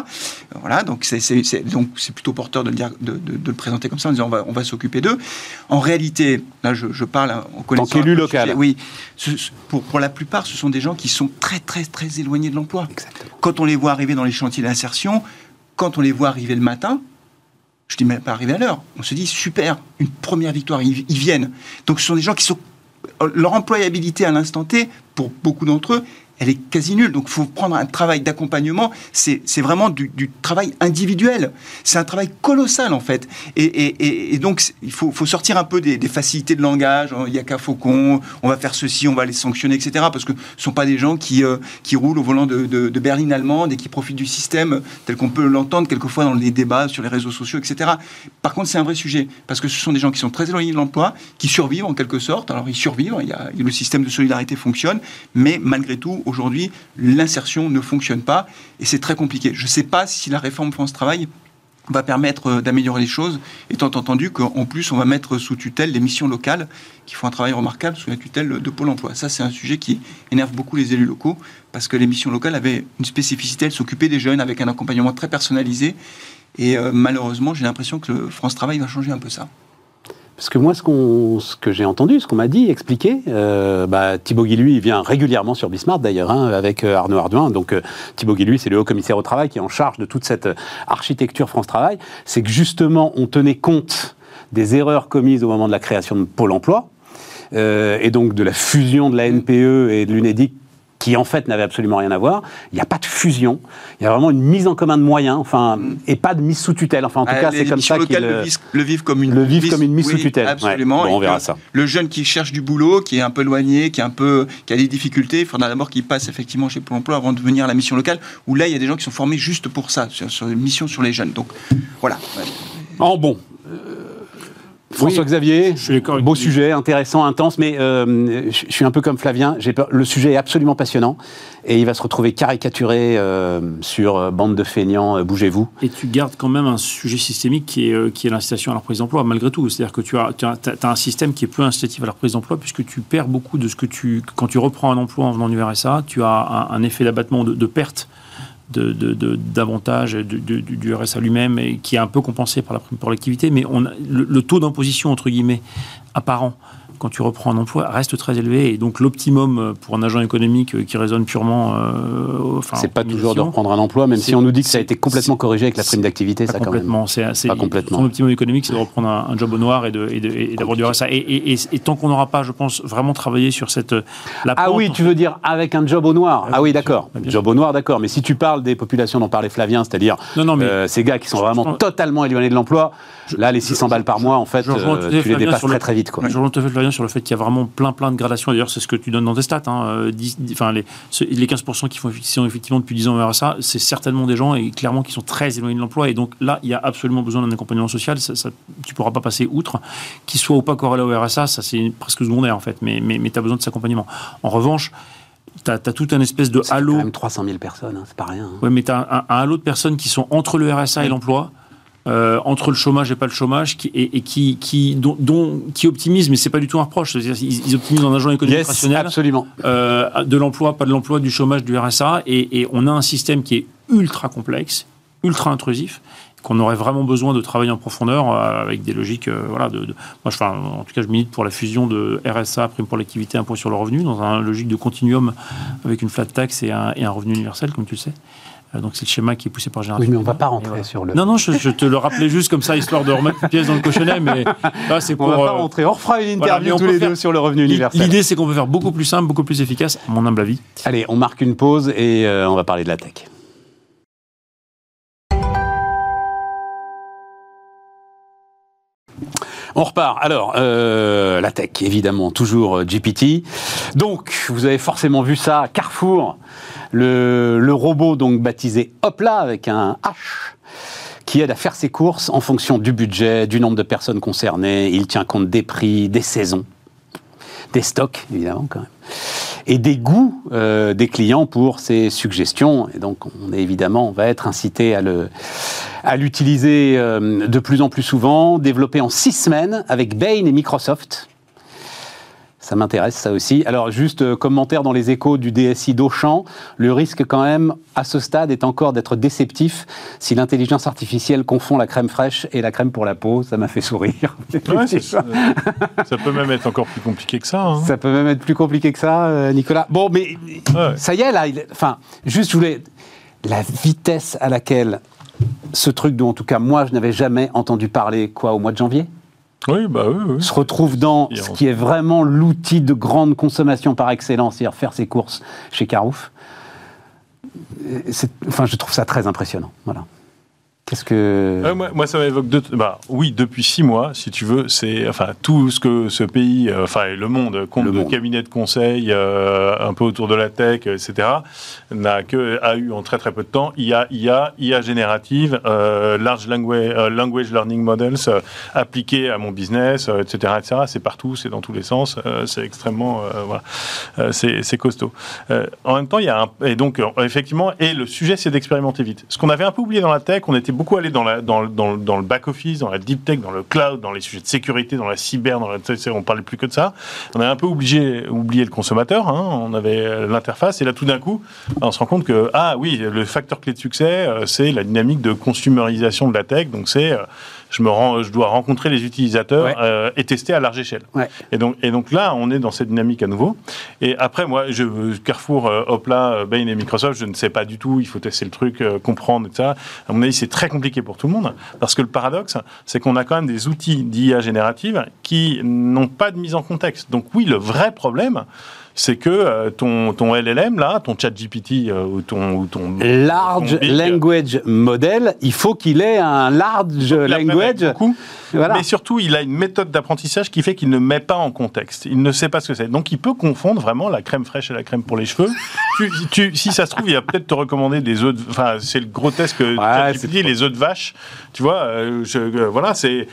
Voilà, donc c'est donc c'est plutôt porteur de le dire, de, le présenter comme ça en disant on va, on va s'occuper d'eux. En réalité, là, je, parle en connaissant. Tant qu'élu local. oui, pour, pour la plupart, ce sont des gens qui sont très très très éloignés de l'emploi. Quand on les voit arriver dans les chantiers d'insertion quand on les voit arriver le matin, je dis même pas arriver à l'heure, on se dit super, une première victoire, ils, viennent. Donc ce sont des gens qui sont leur employabilité à l'instant T, pour beaucoup d'entre eux, elle est quasi nulle. Donc, il faut prendre un travail d'accompagnement. C'est vraiment du, travail individuel. C'est un travail colossal, en fait. Et, donc, il faut, sortir un peu des, facilités de langage. Il n'y a qu'à Faucon, on va faire ceci, on va les sanctionner, etc. Parce que ce ne sont pas des gens qui, euh, qui roulent au volant de, de, berline allemande et qui profitent du système tel qu'on peut l'entendre quelquefois dans les débats sur les réseaux sociaux, etc. Par contre, c'est un vrai sujet. Parce que ce sont des gens qui sont très éloignés de l'emploi, qui survivent en quelque sorte. Alors, ils survivent, il y a, le système de solidarité fonctionne, mais malgré tout, aujourd'hui, l'insertion ne fonctionne pas et c'est très compliqué. Je ne sais pas si la réforme France Travail va permettre euh, d'améliorer les choses, étant entendu qu'en plus, on va mettre sous tutelle les missions locales qui font un travail remarquable sous la tutelle de Pôle emploi. Ça, c'est un sujet qui énerve beaucoup les élus locaux, parce que les missions locales avaient une spécificité, elles s'occupaient des jeunes avec un accompagnement très personnalisé. Et euh, malheureusement, j'ai l'impression que France Travail va changer un peu ça. Parce que moi, ce, ce que j'ai entendu, ce qu'on m'a dit, expliqué, euh, bah, Thibaut Guilluy il vient régulièrement sur Bismarck d'ailleurs, hein, avec euh, Arnaud Ardouin. Donc euh, Thibaut Guilluy, c'est le haut commissaire au travail qui est en charge de toute cette architecture France Travail. C'est que justement, on tenait compte des erreurs commises au moment de la création de Pôle emploi, et donc de la fusion de la NPE et de l'UNEDIC qui en fait n'avait absolument rien à voir. Il n'y a pas de fusion. Il y a vraiment une mise en commun de moyens, enfin, et pas de mise sous tutelle. Enfin, en tout ah, cas, c'est comme ça qu'ils le, le vivent comme une le vivent comme une mise sous tutelle. Absolument. on verra ça. Le jeune qui cherche du boulot, qui est un peu éloigné, qui est un peu, qui a des difficultés, il faudra d'abord qu'il passe effectivement chez Pôle Emploi avant de venir à la mission locale. Où là, il y a des gens qui sont formés juste pour ça, sur, une mission sur les jeunes. Donc, voilà. En bon. François-Xavier, beau sujet, intéressant, intense, mais euh, je suis un peu comme Flavien, le sujet est absolument passionnant et il va se retrouver caricaturé euh, sur euh, bande de feignants, bougez-vous. Et tu gardes quand même un sujet systémique qui est, qui est l'incitation à la reprise d'emploi, malgré tout. C'est-à-dire que tu as, tu as, un système qui est peu incitatif à la reprise d'emploi puisque tu perds beaucoup de ce que tu... Quand tu reprends un emploi en venant du RSA, tu as un, effet d'abattement de, de perte de, davantage du, RSA lui-même et qui est un peu compensé par la prime l'activité, mais on le, taux d'imposition entre guillemets apparent quand tu reprends un emploi, reste très élevé. Et donc, l'optimum euh, pour un agent économique euh, qui raisonne purement. Euh, c'est pas toujours de reprendre un emploi, même si on nous dit que ça a été complètement corrigé avec la prime d'activité. Ça, complètement. C'est pas complètement. Son optimum économique, c'est de reprendre un, job au noir et d'avoir du RSA. Et, tant qu'on n'aura pas, je pense, vraiment travaillé sur cette. La ah oui, tu veux dire avec un job au noir Ah, ah oui, d'accord. Job au noir, d'accord. Mais si tu parles des populations dont parlait Flavien, c'est-à-dire ces gars qui sont vraiment totalement éloignés de l'emploi, là, les 600 balles par mois, en fait, tu les dépasses très très vite. Je sur le fait qu'il y a vraiment plein plein de gradations. D'ailleurs, c'est ce que tu donnes dans tes stats. Hein. Euh, enfin, les, les 15% qui font, sont effectivement depuis 10 ans au RSA, c'est certainement des gens et clairement qui sont très éloignés de l'emploi. Et donc là, il y a absolument besoin d'un accompagnement social. Ça, ça, tu pourras pas passer outre. Qu'il soit ou pas corrélé au RSA, ça c'est presque secondaire en fait. Mais, mais, mais tu as besoin de cet accompagnement. En revanche, tu as, tout un espèce de halo. Quand même 300 000 personnes, hein, c'est pas rien. Hein. Ouais, mais tu as un, un, halo de personnes qui sont entre le RSA et l'emploi euh, entre le chômage et pas le chômage, qui, et, qui, qui, dont, qui optimise, mais c'est pas du tout un reproche. Ils, ils, optimisent en agent économique yes, absolument. Euh, de l'emploi, pas de l'emploi, du chômage, du RSA, et, on a un système qui est ultra complexe, ultra intrusif qu'on aurait vraiment besoin de travailler en profondeur euh, avec des logiques voilà de, moi je en tout cas je milite pour la fusion de RSA prime pour l'activité impôt sur le revenu dans un logique de continuum avec une flat tax et un, et un revenu universel comme tu le sais donc c'est le schéma qui est poussé par Génération. Oui, mais on ne va pas rentrer sur le. Non, non, je, te le rappelais juste comme ça, histoire de remettre une pièce dans le cochonnet, mais là, c'est pour. On ne va pas euh, rentrer. On refera une interview tous les deux sur le revenu universel. L'idée, c'est qu'on peut faire beaucoup plus simple, beaucoup plus efficace, à mon humble avis. Allez, on marque une pause et euh, on va parler de la tech. On repart. Alors, la tech, évidemment, toujours GPT. Donc, vous avez forcément vu ça, Carrefour le, robot donc baptisé Hopla avec un H qui aide à faire ses courses en fonction du budget, du nombre de personnes concernées. Il tient compte des prix, des saisons, des stocks, évidemment, quand même, et des goûts euh, des clients pour ses suggestions. Et donc, on est évidemment, on va être incité à le à l'utiliser euh, de plus en plus souvent, développé en six semaines avec Bain et Microsoft. Ça m'intéresse, ça aussi. Alors, juste euh, commentaire dans les échos du DSI d'Auchan. Le risque, quand même, à ce stade, est encore d'être déceptif si l'intelligence artificielle confond la crème fraîche et la crème pour la peau. Ça m'a fait sourire. ça, peut même être encore plus compliqué que ça. Hein. Ça peut même être plus compliqué que ça, euh, Nicolas. Bon, mais ça y est, là. enfin, juste, je voulais. La vitesse à laquelle ce truc dont, en tout cas, moi, je n'avais jamais entendu parler, quoi, au mois de janvier? Oui, bah oui, se retrouve dans ce qui est vraiment l'outil de grande consommation par excellence, c'est-à-dire faire ses courses chez Carouf. Enfin, je trouve ça très impressionnant. Voilà. Qu'est-ce que. Euh, moi, ça m'évoque deux. Bah, oui, depuis six mois, si tu veux, c'est enfin tout ce que ce pays, euh, enfin le monde, compte de cabinets de conseil, euh, un peu autour de la tech, etc., n'a que a eu en très très peu de temps IA, IA, IA générative, large language, language learning models appliqués à mon business, etc., etc. C'est partout, c'est dans tous les sens, c'est extrêmement, voilà, c'est costaud. en même temps, il y a un, et donc effectivement, et le sujet, c'est d'expérimenter vite. Ce qu'on avait un peu oublié dans la tech, on était beaucoup allé dans, dans, le back-office, dans la deep tech, dans le cloud, dans les sujets de sécurité, dans la cyber, dans la, on parlait plus que de ça. On a un peu oublié, le consommateur, hein. on avait l'interface, et là tout d'un coup, on se rend compte que, ah oui, le facteur clé de succès, euh, c'est la dynamique de consumérisation de la tech, donc c'est... Euh, je, me rends, je dois rencontrer les utilisateurs euh, et tester à large échelle. Et, donc, et donc là, on est dans cette dynamique à nouveau. Et après, moi, je, Carrefour, euh, Hopla, euh, Bain et Microsoft, je ne sais pas du tout. Il faut tester le truc, comprendre, etc. À mon avis, c'est très compliqué pour tout le monde. Parce que le paradoxe, c'est qu'on a quand même des outils d'IA générative qui n'ont pas de mise en contexte. Donc oui, le vrai problème, c'est que euh, ton, ton LLM, là, ton chat GPT euh, ou ton, ou ton... Large Language Model, il faut qu'il ait un large language... Mais surtout, il a une méthode d'apprentissage qui fait qu'il ne met pas en contexte. Il ne sait pas ce que c'est. Donc, il peut confondre vraiment la crème fraîche et la crème pour les cheveux. tu, si ça se trouve, il va peut-être te recommander des œufs. De, enfin, c'est le grotesque ouais, GPT, les œufs de vache. Tu vois, euh, je, voilà, c'est.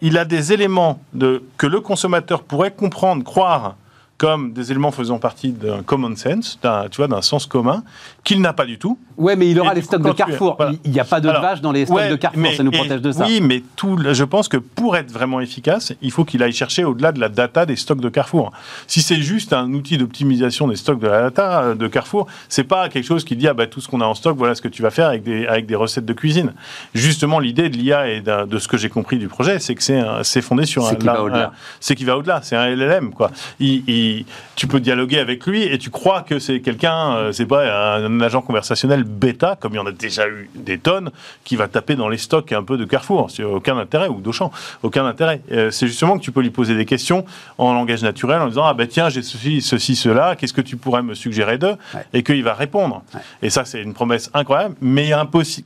il a des éléments de, que le consommateur pourrait comprendre, croire comme des éléments faisant partie d'un common sense, tu vois, d'un sens commun, qu'il n'a pas du tout. Ouais, mais il aura les stocks de Carrefour. Il n'y a pas de vache dans les stocks de Carrefour, ça nous protège de ça. Oui, mais tout, je pense que pour être vraiment efficace, il faut qu'il aille chercher au-delà de la data des stocks de Carrefour. Si c'est juste un outil d'optimisation des stocks de la data euh, de Carrefour, c'est pas quelque chose qui dit ah bah tout ce qu'on a en stock, voilà ce que tu vas faire avec des avec des recettes de cuisine. Justement, l'idée de l'IA et de, ce que j'ai compris du projet, c'est que c'est fondé sur un, c'est qui va au-delà. C'est un LLM quoi. il, tu peux dialoguer avec lui et tu crois que c'est quelqu'un, euh, c'est pas un, agent conversationnel bêta, comme il y en a déjà eu des tonnes, qui va taper dans les stocks un peu de Carrefour. C'est aucun intérêt, ou d'Auchan, aucun intérêt. Euh, c'est justement que tu peux lui poser des questions en langage naturel en disant Ah ben tiens, j'ai ceci, ceci, cela, qu'est-ce que tu pourrais me suggérer d'eux? Et qu'il va répondre. Et ça, c'est une promesse incroyable, mais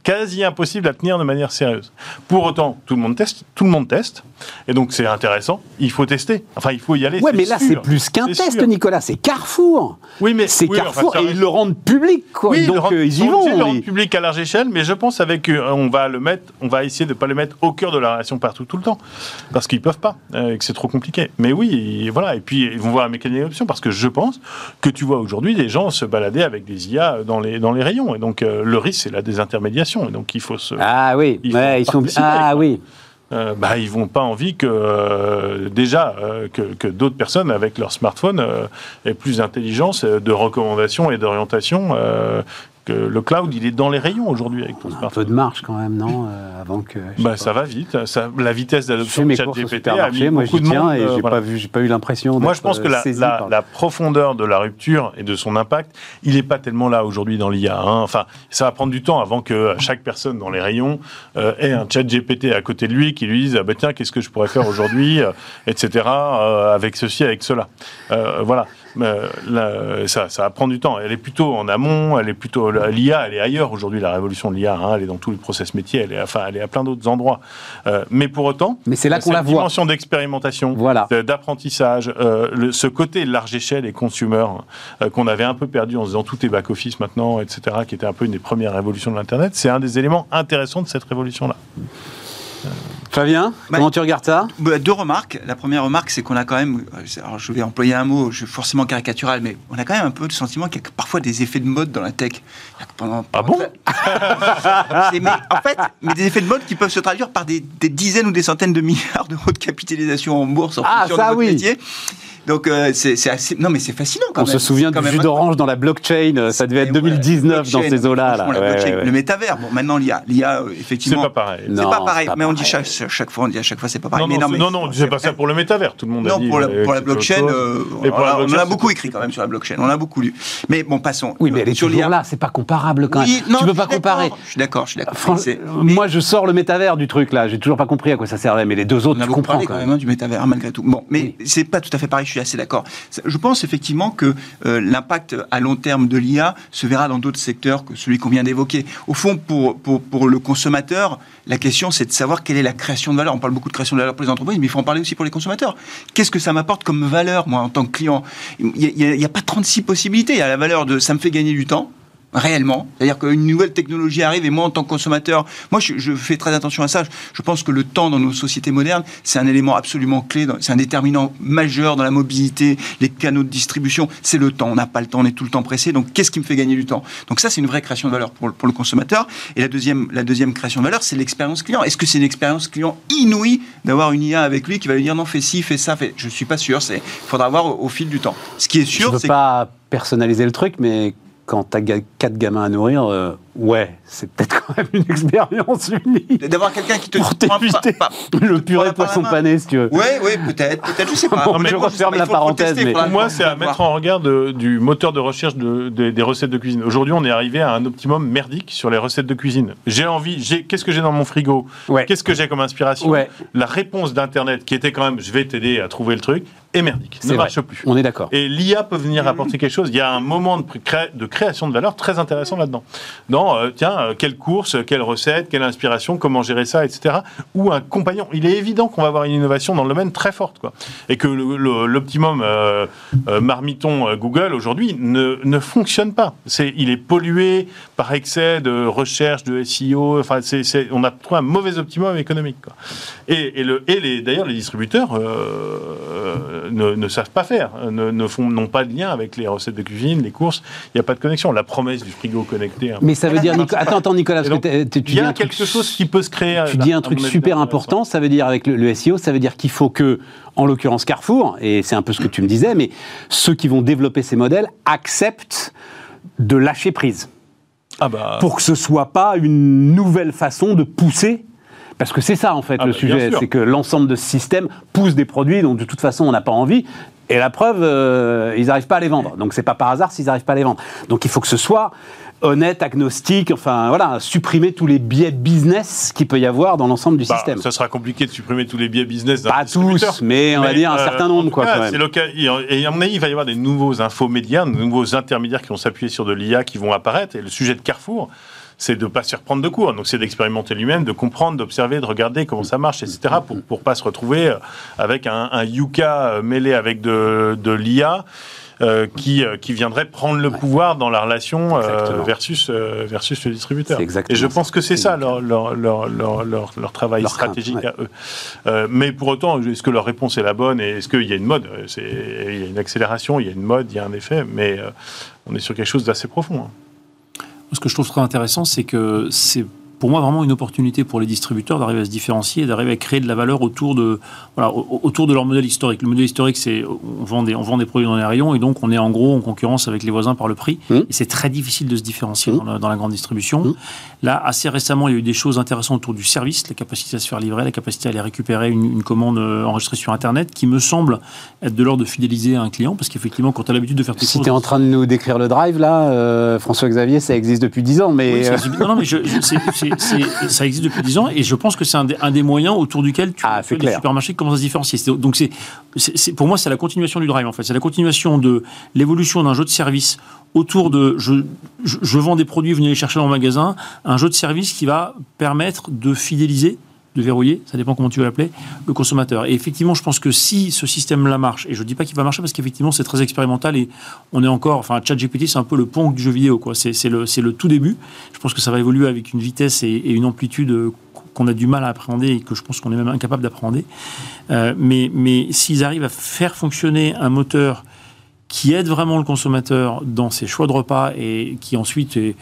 quasi impossible à tenir de manière sérieuse. Pour autant, tout le monde teste, tout le monde teste, et donc c'est intéressant. Il faut tester. Enfin, il faut y aller. Ouais, mais là, c'est plus qu'un test, Nicolas, c'est Carrefour. Oui, mais c'est Carrefour et ils le rendent public, quoi. Oui, Donc euh, ils y vont. Ils le rendent public à large échelle, mais je pense avec euh, on va le mettre, on va essayer de ne pas le mettre au cœur de la relation partout tout le temps, parce qu'ils peuvent pas, euh, et que c'est trop compliqué. Mais oui, voilà. Et puis ils vont voir un mécanisme d'option, parce que je pense que tu vois aujourd'hui des gens se balader avec des IA dans les dans les rayons, et donc le risque c'est la désintermédiation, et donc il faut se. Ah oui, ils sont. Ah oui. Euh, bah, ils vont pas envie que euh, déjà euh, que, d'autres personnes avec leur smartphone aient plus d'intelligence de recommandation et d'orientation le cloud, il est dans les rayons aujourd'hui avec ton smartphone. Un peu de marche quand même, non euh, Avant que. Bah, ça va vite. Ça, la vitesse d'adoption de ChatGPT a mis moi, beaucoup de monde. Et j'ai pas vu, j'ai pas eu l'impression. Moi, je pense que la, la, profondeur de la rupture et de son impact, il n'est pas tellement là aujourd'hui dans l'IA. Hein. Enfin, ça va prendre du temps avant que chaque personne dans les rayons euh, ait un ChatGPT à côté de lui qui lui dise ah, bah, tiens, qu'est-ce que je pourrais faire aujourd'hui, euh, etc. avec ceci, avec cela. voilà. Euh, ça, ça va prendre du temps. Elle est plutôt en amont, elle est plutôt l'IA, elle est ailleurs aujourd'hui. La révolution de l'IA, hein, elle est dans tous les process métiers, elle est, enfin, elle est à plein d'autres endroits. Euh, mais pour autant, mais c'est là qu'on la voit. Dimension d'expérimentation, voilà. d'apprentissage, euh, ce côté large échelle et consumer qu'on avait un peu perdu en faisant tout est back office maintenant, etc., qui était un peu une des premières révolutions de l'internet. C'est un des éléments intéressants de cette révolution là. Flavien, bah, comment tu regardes ça? bah, Deux remarques. La première remarque, c'est qu'on a quand même, alors je vais employer un mot je suis forcément caricatural, mais on a quand même un peu le sentiment qu'il y a parfois des effets de mode dans la tech. ah bon? Mais, En fait, mais des effets de mode qui peuvent se traduire par des, dizaines ou des centaines de milliards d'euros de capitalisation en bourse en ah, fonction ça, de oui. métier Donc euh, c'est assez. Non, mais c'est fascinant quand On se souvient du jus d'orange dans la blockchain. Ça devait être 2019 dans ces eaux-là. Le métavers. Bon, maintenant l'IA, l'IA effectivement. C'est pas pareil. C'est pas pareil. mais on dit chaque, chaque, fois, on dit à chaque fois, c'est pas pareil. Non, non, non, c'est pas ça pour le métavers. Tout le monde a dit. pour la, pour la blockchain, on, on a beaucoup écrit quand même sur la blockchain. On a beaucoup lu. Mais bon, passons. Oui, mais elle est sur toujours là. C'est pas comparable quand même. Tu peux pas comparer. Je suis d'accord. Je suis d'accord. Moi, je sors le métavers du truc là. J'ai toujours pas compris à quoi ça servait. Mais les deux autres, tu comprends quand même du métavers malgré tout. Bon, mais c'est pas tout à fait pareil. Je suis assez d'accord. Je pense effectivement que euh, l'impact à long terme de l'IA se verra dans d'autres secteurs que celui qu'on vient d'évoquer. Au fond, pour, pour, pour le consommateur, la question c'est de savoir quelle est la création de valeur. On parle beaucoup de création de valeur pour les entreprises, mais il faut en parler aussi pour les consommateurs. Qu'est-ce que ça m'apporte comme valeur, moi, en tant que client? Il n'y a, a, pas 36 possibilités. Il y a la valeur de ça me fait gagner du temps réellement. C'est-à-dire qu'une nouvelle technologie arrive et moi, en tant que consommateur, moi, je, fais très attention à ça. Je pense que le temps dans nos sociétés modernes, c'est un élément absolument clé, c'est un déterminant majeur dans la mobilité, les canaux de distribution, c'est le temps. On n'a pas le temps, on est tout le temps pressé. Donc, qu'est-ce qui me fait gagner du temps? Donc ça, c'est une vraie création de valeur pour, pour, le consommateur. Et la deuxième, la deuxième création de valeur, c'est l'expérience client. Est-ce que c'est une expérience client inouïe d'avoir une IA avec lui qui va lui dire non, fais ci, fais ça, fais... Je suis pas sûr. Il faudra voir au, au, fil du temps. Ce qui est sûr, c'est pas personnaliser le truc, mais quand tu as quatre gamins à nourrir, euh, ouais, c'est peut-être quand même une expérience unique. D'avoir quelqu'un qui te pour t'éviter le purée poisson pané, si tu veux. Oui, oui, peut-être, peut-être, je sais pas. Bon, je referme la parenthèse. Mais... Pour moi, c'est à mettre en regard du moteur de recherche de, des recettes de cuisine. Aujourd'hui, on est arrivé à un optimum merdique sur les recettes de cuisine. J'ai envie, j'ai, qu'est-ce que j'ai dans mon frigo? Qu'est-ce que j'ai comme inspiration? La réponse d'Internet, qui était quand même, je vais t'aider à trouver le truc, est merdique, ne marche plus. On est d'accord. Et l'IA peut venir apporter quelque chose. Il y a un moment de, de création de valeur très intéressant là-dedans. Dans, euh, tiens, euh, quelle course, quelle recette, quelle inspiration, comment gérer ça, etc. Ou un compagnon. Il est évident qu'on va avoir une innovation dans le domaine très forte. Quoi. Et que l'optimum euh, marmiton Google aujourd'hui ne, ne, fonctionne pas. C'est, il est pollué par excès de recherche, de SEO. Enfin, c'est, on a trouvé un mauvais optimum économique. Et, et, le, et les, d'ailleurs, les distributeurs ne, savent pas faire, ne, n'ont pas de lien avec les recettes de cuisine, les courses. Il n'y a pas de connexion. La promesse du frigo connecté. Hein. Mais ça dire, attends, attends, Nicolas, parce que tu il y a quelque chose qui peut se créer. Tu dis un truc super important. Ça veut dire avec le, SEO, ça veut dire qu'il faut que, en l'occurrence Carrefour, et c'est un peu ce que tu me disais, mais ceux qui vont développer ces modèles acceptent de lâcher prise. Ah bah... Pour que ce soit pas une nouvelle façon de pousser parce que c'est ça, en fait, ah le bah, sujet. C'est que l'ensemble de ce système pousse des produits dont, de toute façon, on n'a pas envie. Et la preuve, euh, ils n'arrivent pas à les vendre. Donc, c'est pas par hasard s'ils n'arrivent pas à les vendre. Donc, il faut que ce soit honnête, agnostique, enfin voilà, supprimer tous les biais business qu'il peut y avoir dans l'ensemble du bah, système. Ça sera compliqué de supprimer tous les biais business. Pas tous, mais on va dire un euh, certain nombre. Quoi, quand même. Et à mon avis, il va y avoir des nouveaux infomédias, de nouveaux intermédiaires qui vont s'appuyer sur de l'IA qui vont apparaître. Et le sujet de Carrefour, c'est de ne pas se faire prendre de cours. Donc c'est d'expérimenter lui-même, de comprendre, d'observer, de regarder comment ça marche, etc. pour ne pas se retrouver euh, avec un, un Yuka euh, mêlé avec de, de l'IA. Euh, qui, qui viendrait prendre le pouvoir dans la relation versus, versus le distributeur. Et je pense que c'est ça leur, leur, leur, leur, travail stratégique à eux. mais pour autant, est-ce que leur réponse est la bonne et est-ce qu'il y a une mode? Il y a une accélération, il y a une mode, il y a un effet, mais on est sur quelque chose d'assez profond. Hein. Ce que je trouve très intéressant, c'est que c'est pour moi vraiment une opportunité pour les distributeurs d'arriver à se différencier et d'arriver à créer de la valeur autour de, voilà, autour de leur modèle historique. Le modèle historique, c'est on vend, des, on vend des produits dans les rayons et donc on est en gros en concurrence avec les voisins par le prix. Mmh. Et c'est très difficile de se différencier mmh. dans, la, grande distribution. Mmh. Là, assez récemment, il y a eu des choses intéressantes autour du service, la capacité à se faire livrer, la capacité à aller récupérer une, commande euh, enregistrée sur Internet, qui me semble être de l'ordre de fidéliser un client, parce qu'effectivement, quand tu as l'habitude de faire tes si tu es en train de nous décrire le drive, là, euh, François-Xavier, ça existe depuis 10 ans, mais... Euh, non, non, mais je, ça existe depuis 10 ans, et je pense que c'est un, un, des moyens autour duquel tu, ah, les supermarchés commencent à se différencier. Donc, c'est, pour moi, c'est la continuation du drive, en fait. C'est la continuation de l'évolution d'un jeu de service autour de je, je, vends des produits, venez les chercher dans le magasin, un jeu de service qui va permettre de fidéliser de verrouiller, ça dépend comment tu veux l'appeler, le consommateur. Et effectivement, je pense que si ce système-là marche, et je ne dis pas qu'il va marcher parce qu'effectivement c'est très expérimental et on est encore, enfin ChatGPT c'est un peu le pont du jeu vidéo, quoi. C'est, le, le, tout début. Je pense que ça va évoluer avec une vitesse et, une amplitude euh, qu'on a du mal à appréhender et que je pense qu'on est même incapable d'appréhender. Euh, mais mais s'ils arrivent à faire fonctionner un moteur qui aide vraiment le consommateur dans ses choix de repas et qui ensuite est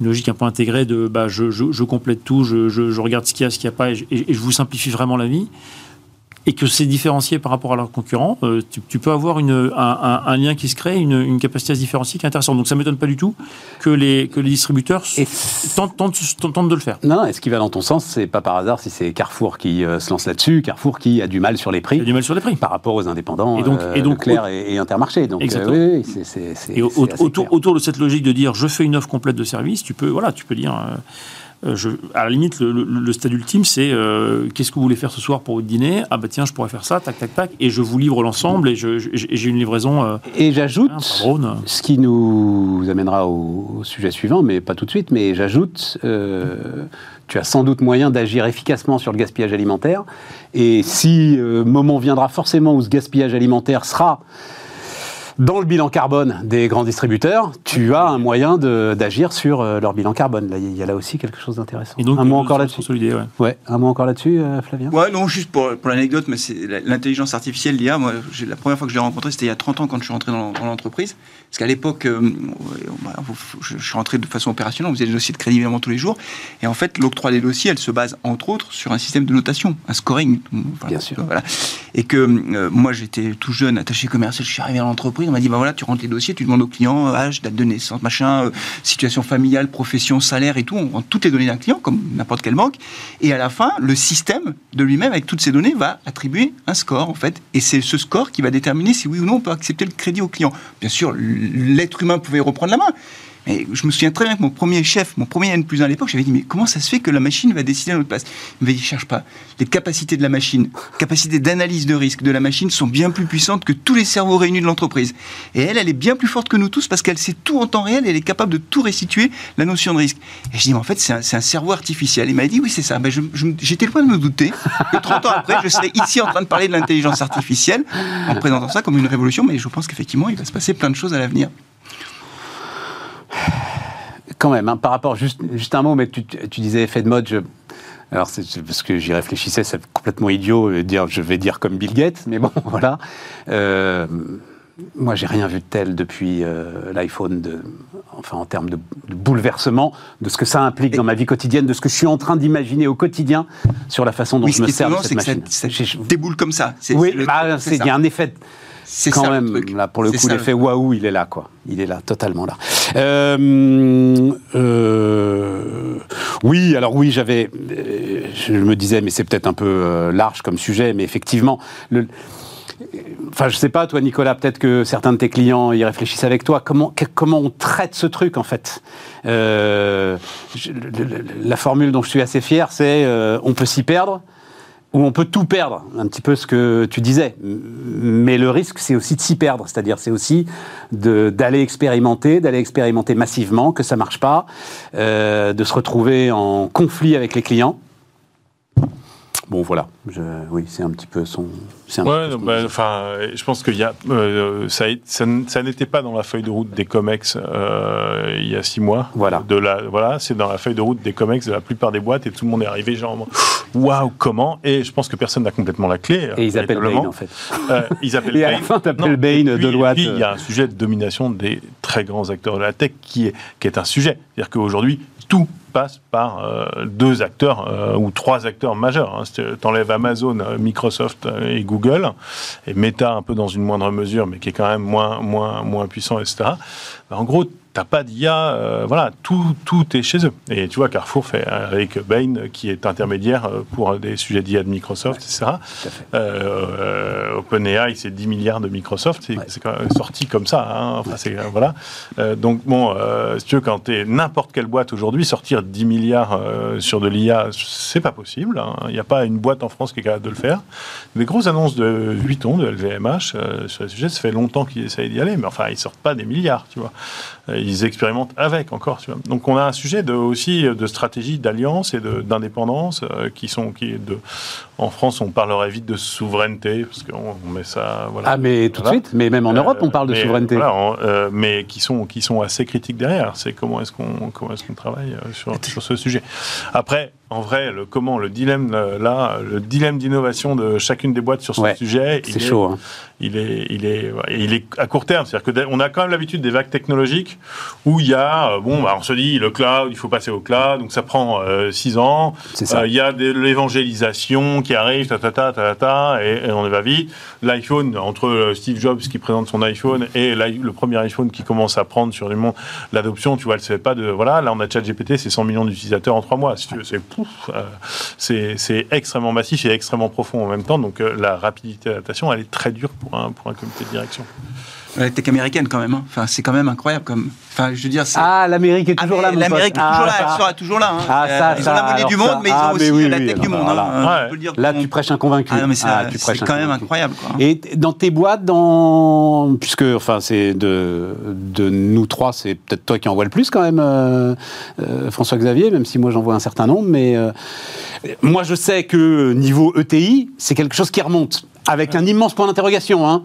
une logique un peu intégrée de bah, je, je, complète tout, je, je, regarde ce qu'il y a, ce qu'il n'y a pas et, je vous simplifie vraiment la vie. Et que c'est différencié par rapport à leurs concurrents, euh, tu, peux avoir une, un, lien qui se crée, une, capacité à se différencier qui est intéressante. Donc ça ne m'étonne pas du tout que les, que les distributeurs tentent, tentent, de le faire. Non, et ce qui va dans ton sens, c'est pas par hasard si c'est Carrefour qui euh, se lance là-dessus, Carrefour qui a du mal sur les prix. a du mal sur les prix. Par rapport aux indépendants, et donc, et donc Claire et, Intermarché. Donc, oui, c'est, et autour, autour, de cette logique de dire je fais une offre complète de service, tu peux, voilà, tu peux dire. Euh, à la limite, le, stade ultime, c'est euh, qu'est-ce que vous voulez faire ce soir pour votre dîner? Ah bah tiens, je pourrais faire ça, tac, tac, tac, et je vous livre l'ensemble et j'ai une livraison. Euh, et j'ajoute, ce qui nous amènera au, sujet suivant, mais pas tout de suite, mais j'ajoute, tu as sans doute moyen d'agir efficacement sur le gaspillage alimentaire, et si moment viendra forcément où ce gaspillage alimentaire sera dans le bilan carbone des grands distributeurs, tu as un moyen d'agir sur euh, leur bilan carbone. Là, il y a là aussi quelque chose d'intéressant. un mot encore là-dessus. Ouais. ouais. un mot encore là-dessus, euh, Flavien? Ouais, non, juste pour, pour l'anecdote, mais c'est l'intelligence artificielle, l'IA. Moi, la première fois que je l'ai rencontré, c'était il y a 30 ans quand je suis rentré dans, l'entreprise. Parce qu'à l'époque, euh, je, suis rentré de façon opérationnelle, on faisait des dossiers de crédit évidemment tous les jours. Et en fait, l'octroi des dossiers, elle se base entre autres sur un système de notation, un scoring. Bien sûr. Voilà. Et que moi, j'étais tout jeune, attaché commercial, je suis arrivé à l'entreprise, on m'a dit, bah voilà, tu rentres les dossiers, tu demandes au client euh, âge, date de naissance, machin, euh, situation familiale, profession, salaire et tout. On rend toutes les données d'un client, comme n'importe quelle banque. Et à la fin, le système de lui-même, avec toutes ces données, va attribuer un score, en fait. Et c'est ce score qui va déterminer si oui ou non on peut accepter le crédit au client. Bien sûr, l'être humain pouvait reprendre la main. Et je me souviens très bien que mon premier chef, mon premier N plus 1 à l'époque, j'avais dit Mais comment ça se fait que la machine va décider à notre place? Il m'avait dit Cherche pas. Les capacités de la machine, capacités d'analyse de risque de la machine sont bien plus puissantes que tous les cerveaux réunis de l'entreprise. Et elle, elle est bien plus forte que nous tous parce qu'elle sait tout en temps réel elle est capable de tout restituer la notion de risque. Et je dis Mais en fait, c'est un, cerveau artificiel. Il m'a dit Oui, c'est ça. Ben, J'étais loin de me douter que 30 ans après, je serais ici en train de parler de l'intelligence artificielle en présentant ça comme une révolution. Mais je pense qu'effectivement, il va se passer plein de choses à l'avenir quand même, hein, par rapport, juste, juste un mot, mais tu, disais effet de mode, je, alors, c'est parce que j'y réfléchissais, c'est complètement idiot de dire, je vais dire comme Bill Gates, mais bon, voilà. Euh, moi, j'ai rien vu de tel depuis euh, l'iPhone, de, enfin en termes de, bouleversement, de ce que ça implique dans ma vie quotidienne, de ce que je suis en train d'imaginer au quotidien sur la façon dont je me sers de cette machine. Ça, déboule comme ça. Oui, bah, il y a un effet c'est quand même là pour le coup l'effet waouh il est là quoi. Il est là totalement là. Euh, euh, oui alors oui j'avais euh, je me disais mais c'est peut-être un peu large comme sujet mais effectivement le Enfin, je sais pas, toi, Nicolas, peut-être que certains de tes clients y réfléchissent avec toi. Comment, comment on traite ce truc, en fait? La formule dont je suis assez fier, c'est on peut s'y perdre, où on peut tout perdre, un petit peu ce que tu disais. Mais le risque, c'est aussi de s'y perdre, c'est-à-dire c'est aussi d'aller expérimenter, d'aller expérimenter massivement, que ça marche pas, euh, de se retrouver en conflit avec les clients. Bon, voilà. oui, c'est un petit peu son. ouais, bah, enfin, je pense qu'il y a euh, ça, ça, n'était pas dans la feuille de route des Comex euh, il y a six mois. Voilà. De la, voilà, c'est dans la feuille de route des Comex de la plupart des boîtes et tout le monde est arrivé genre waouh comment? Et je pense que personne n'a complètement la clé. Et ils appellent Bain en fait. Euh, ils appellent et à la fin, t'appelles Bain de loi. il y a un sujet de domination des très grands acteurs de la tech qui est qui est un sujet. C'est-à-dire qu'aujourd'hui tout passe par euh, deux acteurs euh, ou trois acteurs majeurs. Hein. Tu enlèves Amazon, euh, Microsoft et Google, et Meta un peu dans une moindre mesure, mais qui est quand même moins, moins, moins puissant, etc. Ben, en gros, t'as pas d'IA, euh, voilà, tout, tout est chez eux. Et tu vois, Carrefour fait avec Bain, qui est intermédiaire euh, pour des sujets d'IA de Microsoft, etc. Euh, OpenAI, c'est 10 milliards de Microsoft, c'est sorti comme ça. Hein. Enfin, voilà. donc, bon, si tu veux, quand tu es n'importe quelle boîte aujourd'hui, sortir 10 milliards sur de l'IA, c'est pas possible. Hein. Il n'y a pas une boîte en France qui est capable de le faire. Des grosses annonces de Vuitton, de LVMH, sur le sujet, ça fait longtemps qu'ils essayent d'y aller, mais enfin, ils sortent pas des milliards, tu vois ils expérimentent avec encore. Tu vois. Donc on a un sujet de, aussi de stratégie d'alliance et d'indépendance euh, qui sont qui de. En France, on parlerait vite de souveraineté parce qu'on met ça. Voilà, ah mais tout de suite. Mais même en Europe, on parle de mais, souveraineté. Voilà, euh, mais qui sont qui sont assez critiques derrière. C'est comment est-ce qu'on comment est-ce qu'on travaille euh, sur, sur ce sujet. Après en vrai, le, comment le dilemme là, le dilemme d'innovation de chacune des boîtes sur ce sujet, c'est chaud. Hein. Il est, il est, il est à court terme. C'est-à-dire qu'on a quand même l'habitude des vagues technologiques où il y a, euh, bon, bah, on se dit le cloud, il faut passer au cloud, donc ça prend euh, six ans. Euh, il y a de l'évangélisation qui arrive, ta ta ta ta ta, et, on y va vite. L'iPhone, entre Steve Jobs qui présente son iPhone et le premier iPhone qui commence à prendre sur le monde l'adoption, tu vois, elle se fait pas de, voilà, là on a ChatGPT, c'est 100 millions d'utilisateurs en trois mois. Si tu veux, c'est euh, c'est extrêmement massif et extrêmement profond en même temps. Donc euh, la rapidité d'adaptation, elle est très dure pour un, pour un comité de direction. La tech américaine quand même. Hein. Enfin, c'est quand même incroyable comme. Enfin, je veux dire. Ah, l'Amérique est toujours ah, là. L'Amérique est toujours là. Elle sera toujours là. Hein. Ah, ça, ils ont la monnaie du monde, mais ils ont ah, aussi la tech du monde. Hein. là, tu prêches un convaincu. Ah, mais c'est quand même incroyable. Quoi. Et dans tes boîtes, dans puisque enfin c'est de de nous trois, c'est peut-être toi qui en vois le plus quand même, euh, euh, François Xavier, même si moi j'en vois un certain nombre, mais euh, moi je sais que niveau ETI, c'est quelque chose qui remonte avec un immense point d'interrogation. Hein.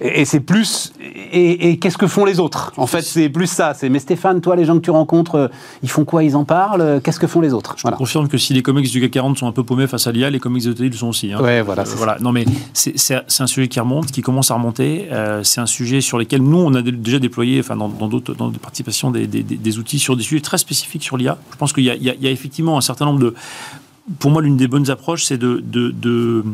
Et, c'est plus. Et, qu'est-ce que font les autres? En fait, c'est plus ça. C'est mais Stéphane, toi, les gens que tu rencontres, euh, ils font quoi? Ils en parlent? Qu'est-ce que font les autres? Je confirme que si les comics du CAC 40 sont un peu paumés face à l'IA, les comics de le sont aussi. Hein. Ouais, voilà. Euh, voilà. Non, mais c'est un sujet qui remonte, qui commence à remonter. Euh, c'est un sujet sur lequel nous, on a déjà déployé, enfin, dans d'autres, dans, des participations, des, des, outils sur des sujets très spécifiques sur l'IA. Je pense qu'il y, y, a effectivement un certain nombre de. Pour moi, l'une des bonnes approches, c'est de, de, de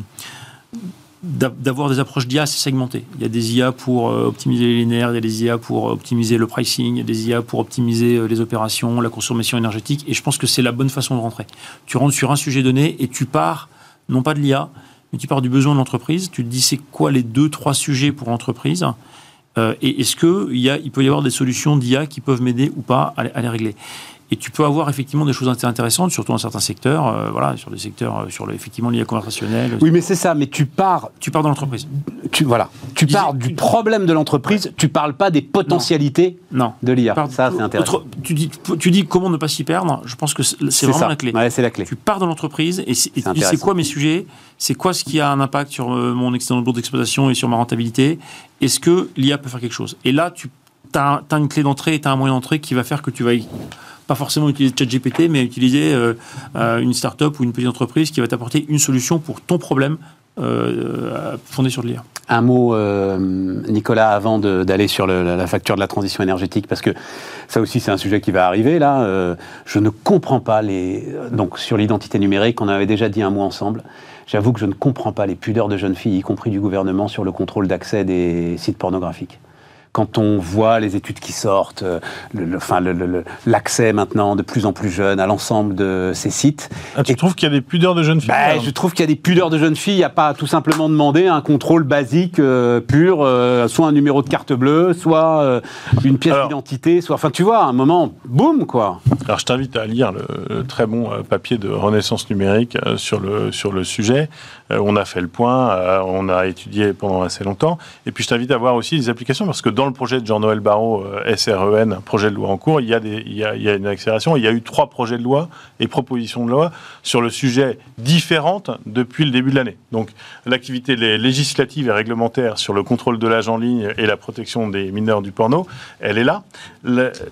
d'avoir des approches d'IA assez segmentées. Il y a des IA pour euh, optimiser les linéaires, il y a des IA pour optimiser le pricing, il y a des IA pour optimiser euh, les opérations, la consommation énergétique, et je pense que c'est la bonne façon de rentrer. Tu rentres sur un sujet donné et tu pars, non pas de l'IA, mais tu pars du besoin de l'entreprise, tu te dis c'est quoi les deux, trois sujets pour l'entreprise, euh, et est-ce qu'il il peut y avoir des solutions d'IA qui peuvent m'aider ou pas à les régler? Et tu peux avoir effectivement des choses intéressantes, surtout dans certains secteurs, euh, voilà, sur des secteurs, euh, sur le, effectivement l'IA conversationnelle. Oui, mais c'est ça. Mais tu pars, tu pars dans l'entreprise. Tu voilà, tu pars du problème de l'entreprise. Tu parles pas des potentialités non. de l'IA. Ça, c'est intéressant. tu dis, tu dis comment ne pas s'y perdre. Je pense que c'est vraiment la clé. Ouais, c'est la clé. Tu pars dans l'entreprise et, c'est quoi mes sujets? C'est quoi ce qui a un impact sur euh, mon excédent de d'exploitation et sur ma rentabilité? Est-ce que l'IA peut faire quelque chose? Et là, tu as, as, une clé d'entrée et tu as un moyen d'entrée qui va faire que tu vas pas forcément utiliser ChatGPT, mais utiliser euh, euh, une start-up ou une petite entreprise qui va t'apporter une solution pour ton problème euh, fondé sur l'IA. Un mot, Nicolas, avant d'aller sur la facture de la transition énergétique, parce que ça aussi c'est un sujet qui va arriver là. je ne comprends pas les donc sur l'identité numérique, on avait déjà dit un mot ensemble. J'avoue que je ne comprends pas les pudeurs de jeunes filles, y compris du gouvernement, sur le contrôle d'accès des sites pornographiques quand on voit les études qui sortent, euh, l'accès maintenant de plus en plus jeune à l'ensemble de ces sites. Ah, tu trouves qu'il y a des pudeurs de jeunes filles ben, Je trouve qu'il y a des pudeurs de jeunes filles. Il n'y a pas tout simplement demandé un contrôle basique, euh, pur, euh, soit un numéro de carte bleue, soit une pièce d'identité, soit. Enfin, tu vois, à un moment, boum, quoi. Alors, je t'invite à lire le, très bon papier de Renaissance numérique sur le, sur le sujet. on a fait le point, on a étudié pendant assez longtemps. Et puis, je t'invite à voir aussi les applications parce que dans le projet de Jean-Noël Barrot, euh, SREN, projet de loi en cours, il y, a une accélération. Il y a eu trois projets de loi et propositions de loi sur le sujet différentes depuis le début de l'année. Donc l'activité législative et réglementaire sur le contrôle de l'âge en ligne et la protection des mineurs du porno, elle est là.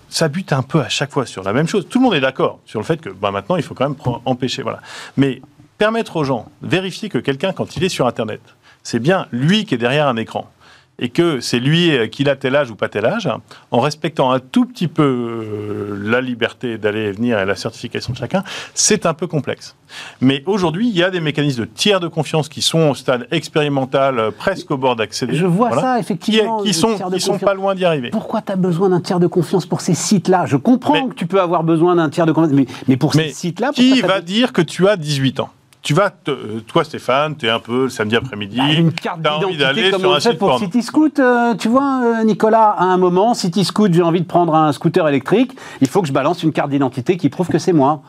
ça bute un peu à chaque fois sur la même chose. Tout le monde est d'accord sur le fait que bah, maintenant, il faut quand même empêcher. Voilà. Mais permettre aux gens, vérifier que quelqu'un, quand il est sur Internet, c'est bien lui qui est derrière un écran et que c'est lui euh, qui a tel âge ou pas tel âge, en respectant un tout petit peu euh, la liberté d'aller et venir et la certification de chacun, c'est un peu complexe. Mais aujourd'hui, il y a des mécanismes de tiers de confiance qui sont au stade expérimental, euh, presque au bord d'accéder. Je vois ça, effectivement. Qui, sont, qui sont pas loin d'y arriver. Pourquoi tu as besoin d'un tiers de confiance pour ces sites-là? Je comprends que tu peux avoir besoin d'un tiers de confiance, mais, mais pour ces sites-là... Qui va dire que tu as 18 ans? Tu vas, euh, toi Stéphane, tu es un peu le samedi après-midi, bah, une carte d'identité comme on fait pour City Scoot, euh, tu vois euh, Nicolas, à un moment, City Scoot, j'ai envie de prendre un scooter électrique, il faut que je balance une carte d'identité qui prouve que c'est moi.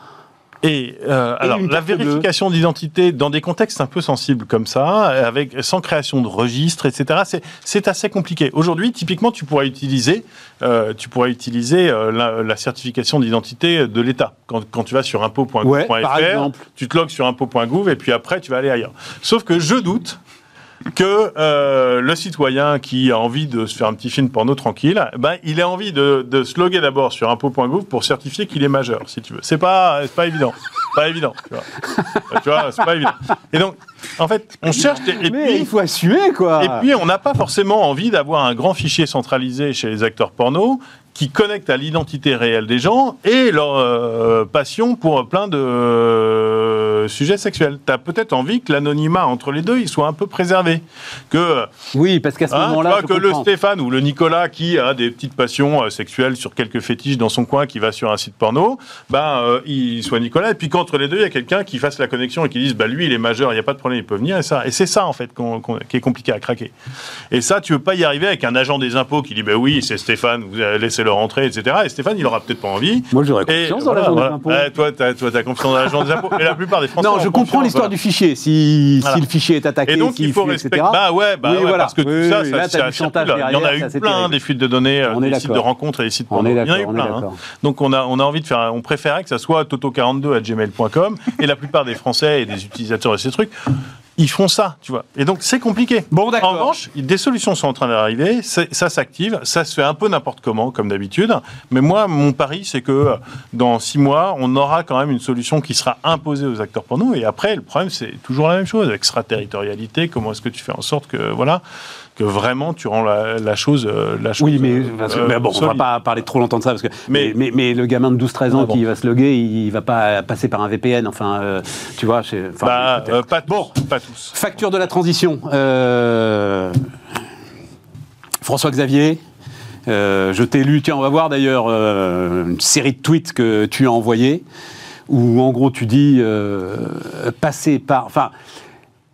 Et, euh, alors, la vérification d'identité dans des contextes un peu sensibles comme ça, avec sans création de registre, etc., c'est assez compliqué. Aujourd'hui, typiquement, tu pourrais utiliser, euh, tu pourrais utiliser euh, la, la, certification d'identité de l'État. Quand, quand, tu vas sur impôt.gouv.fr, tu te logs sur impôt.gouv et puis après, tu vas aller ailleurs. Sauf que je doute que euh, le citoyen qui a envie de se faire un petit film porno tranquille, ben, il a envie de, de se loguer d'abord sur impôt.gouv pour certifier qu'il est majeur, si tu veux. C'est pas, pas évident. Pas évident. Tu vois, c'est pas évident. Et donc, en fait, on cherche. Des, et puis, il faut assumer, quoi. Et puis, on n'a pas forcément envie d'avoir un grand fichier centralisé chez les acteurs porno qui connecte à l'identité réelle des gens et leur euh, passion pour plein de euh, sujets sexuels. Tu as peut-être envie que l'anonymat entre les deux, il soit un peu préservé. Que, oui, parce qu'à ce hein, moment-là. que le Stéphane ou le Nicolas qui a des petites passions euh, sexuelles sur quelques fétiches dans son coin, qui va sur un site porno, ben, il soit Nicolas. Et puis qu'entre les deux, il y a quelqu'un qui fasse la connexion et qui dise bah, lui, il est majeur, il n'y a pas de problème, il peut venir. Et, ça. et c'est ça, en fait, qui est compliqué à craquer. Et ça, tu veux pas y arriver avec un agent des impôts qui dit bah, oui, c'est Stéphane, vous laissez le rentrer, etc. Et Stéphane, il aura peut-être pas envie. Moi, j'aurais confiance dans l'agent des impôts. toi, tu as, confiance dans l'agent des impôts. Mais la plupart des Français. Non, je comprends l'histoire du fichier. Si, si, le fichier est attaqué, et donc il faut respecter. Bah ouais, bah ouais, parce que tout ça, ça, ça Il y en a eu plein des fuites de données, euh, des sites de rencontres et des sites porno. Il y en a eu plein. Hein. Donc on a, on a envie de faire. On préférait que ça soit toto42 à gmail.com et la plupart des Français et des utilisateurs de ces trucs ils font ça, tu vois. Et donc, c'est compliqué. Bon, d'accord. En revanche, des solutions sont en train d'arriver, ça s'active, ça se fait un peu n'importe comment, comme d'habitude. Mais moi, mon pari, c'est que dans six mois, on aura quand même une solution qui sera imposée aux acteurs pour nous. Et après, le problème, c'est toujours la même chose. Extraterritorialité, comment est-ce que tu fais en sorte que, voilà, que vraiment tu rends la, chose, euh, la chose. Oui, mais, euh, mais bon, on va pas parler trop longtemps de ça parce que. Mais, mais, mais, le gamin de 12-13 ans qui va se loguer, il va pas passer par un VPN. Enfin, euh, tu vois. Bah, pas, bon, pas tous. Facture de la transition. François Xavier. je t'ai lu, tiens, on va voir d'ailleurs une série de tweets que tu as envoyés, où en gros tu dis passer par. Enfin,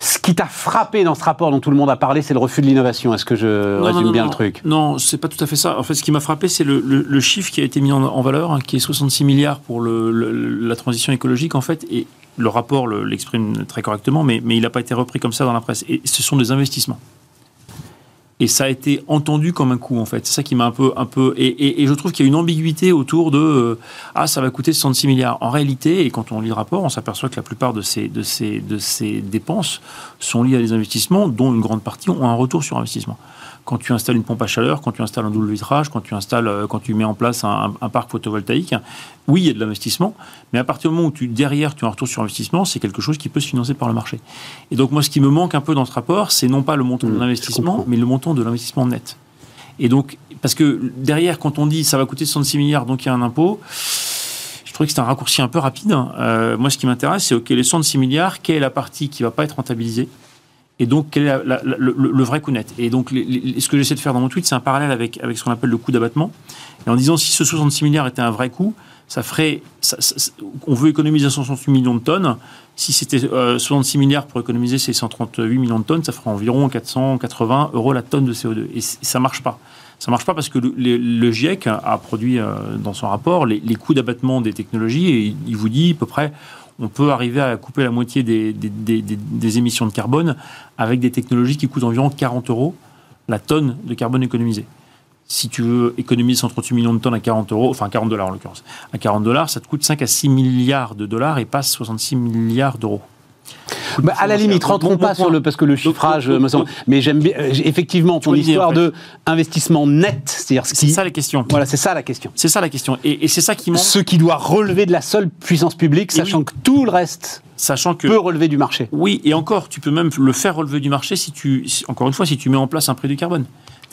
ce qui t'a frappé dans ce rapport dont tout le monde a parlé, c'est le refus de l'innovation. Est-ce que je résume bien le truc? Non, c'est pas tout à fait ça. En fait, ce qui m'a frappé, c'est le, chiffre qui a été mis en, valeur, hein, qui est 66 milliards pour la transition écologique, en fait. Et le rapport l'exprime très correctement, mais, mais il n'a pas été repris comme ça dans la presse. Et ce sont des investissements. Et ça a été entendu comme un coup, en fait. C'est ça qui m'a un peu. Un peu et, je trouve qu'il y a une ambiguïté autour de euh, Ah, ça va coûter 66 milliards. En réalité, et quand on lit le rapport, on s'aperçoit que la plupart de ces, de, ces, de ces dépenses sont liées à des investissements dont une grande partie ont un retour sur investissement quand tu installes une pompe à chaleur, quand tu installes un double vitrage, quand tu installes, euh, quand tu mets en place un, parc photovoltaïque, oui, il y a de l'investissement, mais à partir du moment où tu, derrière tu as un retour sur investissement, c'est quelque chose qui peut se financer par le marché. Et donc moi, ce qui me manque un peu dans ce rapport, c'est non pas le montant de mmh, l'investissement, mais le montant de l'investissement net. Et donc, parce que derrière, quand on dit ça va coûter 66 milliards, donc il y a un impôt, je trouvais que c'est un raccourci un peu rapide. Euh, moi, ce qui m'intéresse, c'est OK, les 66 milliards, quelle est la partie qui ne va pas être rentabilisée? Et donc, quel est le, vrai coût net? Et donc, ce que j'essaie de faire dans mon tweet, c'est un parallèle avec, avec ce qu'on appelle le coût d'abattement. Et en disant, si ce 66 milliards était un vrai coût, ça ferait. on veut économiser 168 millions de tonnes. Si c'était 66 euh, milliards pour économiser ces 138 millions de tonnes, ça ferait environ 480 euros la tonne de CO2. Et ça marche pas. Ça marche pas parce que le, GIEC a produit euh, dans son rapport les coûts d'abattement des technologies et il vous dit à peu près on peut arriver à couper la moitié des, émissions de carbone avec des technologies qui coûtent environ 40 euros la tonne de carbone économisée. Si tu veux économiser 138 millions de tonnes à 40 euros, enfin 40 dollars en l'occurrence, à 40 dollars, ça te coûte 5 à 6 milliards de dollars et passe 66 milliards d'euros. Bah, à la limite, rentrons pas sur le parce que le chiffrage me semble. Mais j'aime bien euh, effectivement ton histoire de investissement net, c'est-à-dire c'est ça la question. Voilà, c'est ça la question. C'est ça la question, et, c'est ça qui manque. Ce qui doit relever de la seule puissance publique, sachant que tout le reste sachant que peut relever du marché. Oui, et encore, tu peux même le faire relever du marché si tu, encore une fois, si tu mets en place un prix du carbone.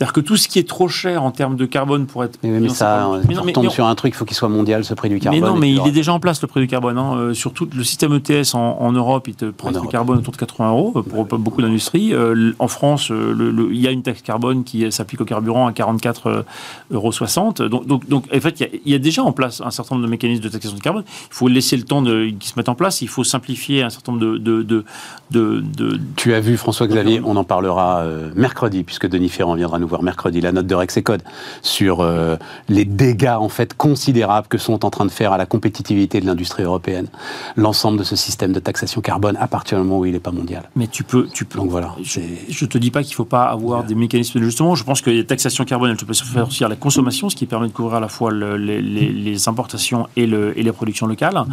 C'est-à-dire que tout ce qui est trop cher en termes de carbone pour être. Mais, ça, on tombe sur un truc, il faut qu'il soit mondial ce prix du carbone. Mais non, mais il est déjà en place le prix du carbone. Hein. Euh, sur tout le système ETS en, Europe, il te prend le carbone autour de 80 euros pour, beaucoup d'industries. Euh, en France, euh, il y a une taxe carbone qui s'applique au carburant à 44,60 euros. Donc, donc, donc, en fait, il y, a, déjà en place un certain nombre de mécanismes de taxation de carbone. Il faut laisser le temps qu'ils se mettent en place. Il faut simplifier un certain nombre de. de, de, tu as vu François Xavier, on en parlera mercredi, puisque Denis Ferrand viendra nous voir mercredi la note de Rexecode sur euh, les dégâts en fait considérables que sont en train de faire à la compétitivité de l'industrie européenne l'ensemble de ce système de taxation carbone à partir du moment où il n'est pas mondial. Mais tu peux, tu peux. Donc voilà. Je, ne te dis pas qu'il ne faut pas avoir des mécanismes d'ajustement. Je pense que la taxation carbone, elle peut se faire aussi à la consommation, ce qui permet de couvrir à la fois les, importations et, le, et, les productions locales.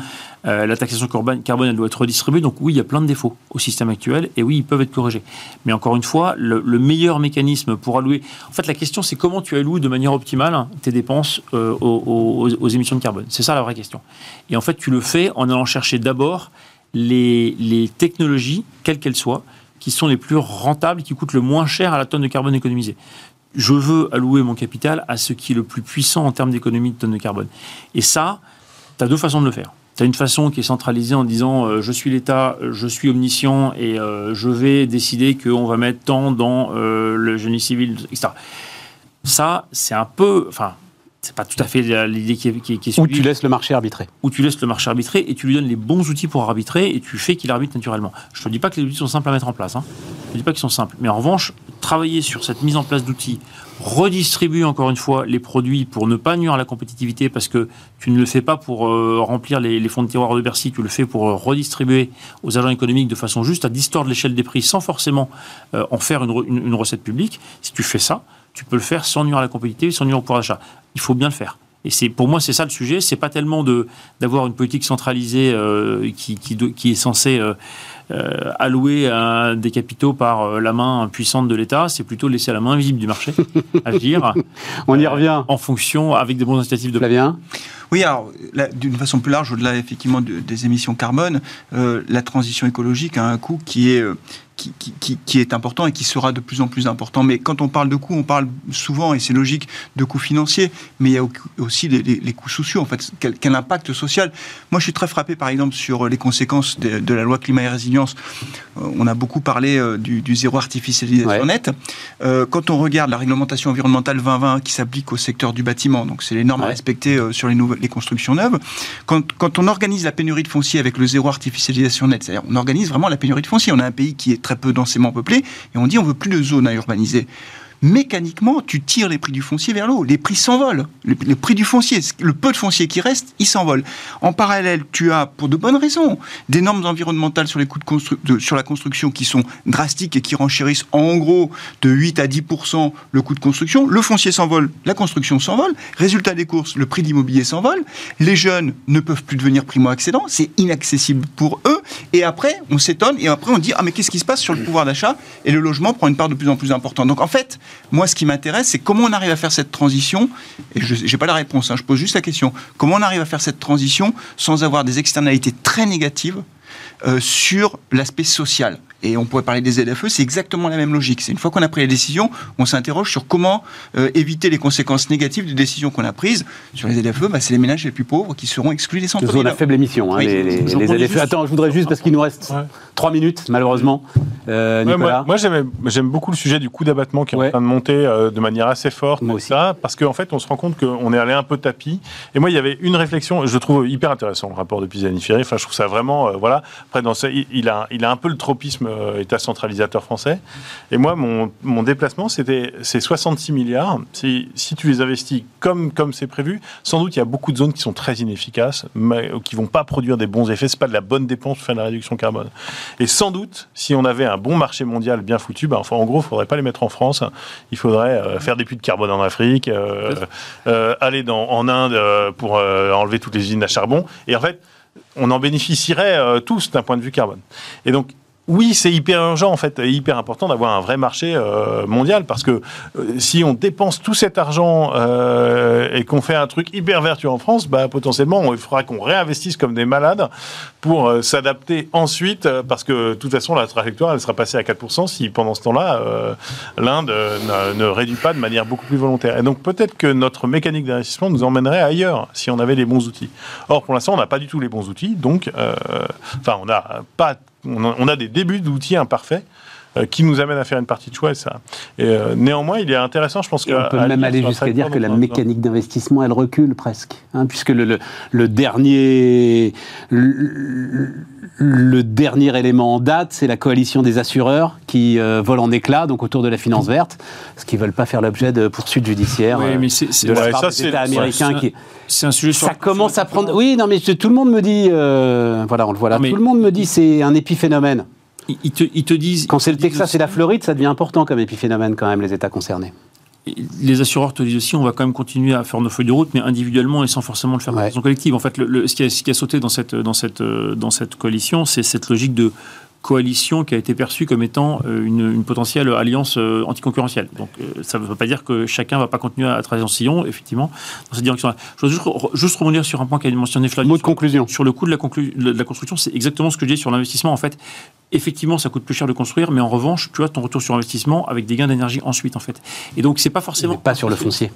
Euh, la taxation carbone, carbone, elle doit être redistribuée. Donc oui, il y a plein de défauts au système actuel et oui, ils peuvent être corrigés. Mais encore une fois, le, meilleur mécanisme pour allouer. En fait, la question, c'est comment tu alloues de manière optimale tes dépenses euh, aux, émissions de carbone. C'est ça la vraie question. Et en fait, tu le fais en allant chercher d'abord les, les technologies, quelles qu'elles soient, qui sont les plus rentables, qui coûtent le moins cher à la tonne de carbone économisée je veux allouer mon capital à ce qui est le plus puissant en termes d'économie de tonne de carbone. Et ça, tu as deux façons de le faire. Tu as une façon qui est centralisée en disant euh, je suis l'État, je suis omniscient et euh, je vais décider qu'on va mettre tant dans euh, le génie civil, etc. Ça, c'est un peu. Enfin, c'est pas tout à fait l'idée qui est, qui, est, Ou tu laisses le marché arbitrer. Ou tu laisses le marché arbitrer et tu lui donnes les bons outils pour arbitrer et tu fais qu'il arbitre naturellement. Je te dis pas que les outils sont simples à mettre en place. Hein. Je te dis pas qu'ils sont simples. Mais en revanche, travailler sur cette mise en place d'outils, redistribuer encore une fois les produits pour ne pas nuire à la compétitivité parce que tu ne le fais pas pour euh, remplir les, fonds de tiroir de Bercy, tu le fais pour euh, redistribuer aux agents économiques de façon juste à distordre l'échelle des prix sans forcément euh, en faire une recette publique. Si tu fais ça, tu peux le faire sans nuire à la compétitivité, sans nuire au pouvoir d'achat. Il faut bien le faire. Et c'est pour moi c'est ça le sujet. C'est pas tellement de d'avoir une politique centralisée qui, qui, qui, est censée euh, euh, allouer des capitaux par la main puissante de l'État. C'est plutôt laisser à la main visible du marché agir. On y revient. en fonction avec des bons incitatifs de. Flavien. Oui, alors d'une façon plus large, au-delà effectivement des émissions carbone, la transition écologique a un coût qui est qui, est important et qui sera de plus en plus important. Mais quand on parle de coûts, on parle souvent, et c'est logique, de coûts financiers, mais il y a aussi les, coûts sociaux, en fait. Quel, impact social Moi, je suis très frappé, par exemple, sur les conséquences de, la loi climat et résilience. Euh, on a beaucoup parlé euh, du, zéro artificialisation net. Euh, quand on regarde la réglementation environnementale 2020 qui s'applique au secteur du bâtiment, donc c'est les normes à respecter sur les, constructions neuves, quand, quand on organise la pénurie de foncier avec le zéro artificialisation net, c'est-à-dire on organise vraiment la pénurie de foncier, on a un pays qui est très peu densément peuplé, et on dit on veut plus de zones à urbaniser mécaniquement, tu tires les prix du foncier vers le haut. Les prix s'envolent. Le, prix du foncier, le peu de foncier qui reste, il s'envole. En parallèle, tu as, pour de bonnes raisons, des normes environnementales sur, les coûts de, sur la construction qui sont drastiques et qui renchérissent en gros de 8 à 10% le coût de construction. Le foncier s'envole, la construction s'envole. Résultat des courses, le prix de l'immobilier s'envole. Les jeunes ne peuvent plus devenir primo-accédants. C'est inaccessible pour eux. Et après, on s'étonne et après, on dit Ah, mais qu'est-ce qui se passe sur le pouvoir d'achat? Et le logement prend une part de plus en plus importante. Donc en fait, moi, ce qui m'intéresse, c'est comment on arrive à faire cette transition. Et je n'ai pas la réponse, hein, je pose juste la question. Comment on arrive à faire cette transition sans avoir des externalités très négatives euh, sur l'aspect social? Et on pourrait parler des ZFE, c'est exactement la même logique. C'est une fois qu'on a pris la décision, on s'interroge sur comment euh, éviter les conséquences négatives des décisions qu'on a prises. Sur les ZFE, bah, c'est les ménages les plus pauvres qui seront exclus des centres On a faible émission, hein, les, les, Attends, je voudrais juste, parce qu'il nous reste trois minutes, malheureusement. Euh, Nicolas. moi, j'aime beaucoup le sujet du coût d'abattement qui est en train de monter euh, de manière assez forte. Moi aussi. Ça, parce qu'en fait, on se rend compte qu'on est allé un peu tapis. Et moi, il y avait une réflexion, je trouve hyper intéressant, le rapport de Pisani-Ferry. Enfin, je trouve ça vraiment, voilà. Après, dans il, a, il a un peu le tropisme État centralisateur français. Et moi, mon, mon déplacement, c'était ces 66 milliards. Si, si tu les investis comme comme c'est prévu, sans doute il y a beaucoup de zones qui sont très inefficaces, mais, qui vont pas produire des bons effets. C'est pas de la bonne dépense pour faire de la réduction carbone. Et sans doute, si on avait un bon marché mondial bien foutu, ben, enfin, en gros, il faudrait pas les mettre en France. Il faudrait euh, faire des puits de carbone en Afrique, euh, euh, aller dans, en Inde pour enlever toutes les usines à charbon. Et en fait, on en bénéficierait tous d'un point de vue carbone. Et donc, oui, c'est hyper urgent en fait, hyper important d'avoir un vrai marché euh, mondial parce que euh, si on dépense tout cet argent euh, et qu'on fait un truc hyper vertueux en France, bah, potentiellement il faudra qu'on réinvestisse comme des malades pour s'adapter ensuite parce que de toute façon la trajectoire elle sera passée à 4% si pendant ce temps-là l'Inde ne, réduit pas de manière beaucoup plus volontaire. Et donc peut-être que notre mécanique d'investissement nous emmènerait ailleurs si on avait les bons outils. Or pour l'instant on n'a pas du tout les bons outils, donc enfin on n'a pas on a, des débuts d'outils imparfaits. Qui nous amène à faire une partie de choix. Et, ça. et néanmoins, il est intéressant, je pense qu'on peut même aller jusqu'à dire que la mécanique d'investissement, elle recule presque, hein, puisque le, le, dernier le, dernier élément en date, c'est la coalition des assureurs qui vole en éclats, donc autour de la finance verte, ce qui ne veulent pas faire l'objet de poursuites judiciaires oui, mais c'est, de la part des États américains. qui... C'est un sujet. Ça commence à prendre. Oui, non, mais tout le monde me dit. Euh, voilà, on le voit là. Tout le monde me dit c'est un épiphénomène. Ils te, ils te disent. Quand c'est le Texas et la Floride, ça devient important comme épiphénomène quand même les États concernés. Les assureurs te disent aussi, on va quand même continuer à faire nos feuilles de route, mais individuellement et sans forcément le faire de façon collective. En fait, le, ce, qui a, ce, qui a, sauté dans cette, dans cette, dans cette coalition, c'est cette logique de coalition qui a été perçue comme étant euh, une, potentielle alliance euh, anticoncurrentielle. Donc euh, ça ne veut pas dire que chacun ne va pas continuer à travailler en sillon, effectivement, dans cette direction-là. Je veux juste, juste revenir sur un point qu'a mentionné Flavien. Mot de conclusion. Sur le coût de la, de la construction, c'est exactement ce que je dis sur l'investissement. En fait, effectivement, ça coûte plus cher de construire, mais en revanche, tu as ton retour sur investissement avec des gains d'énergie ensuite, en fait. Et donc, c'est pas forcément. pas sur le foncier.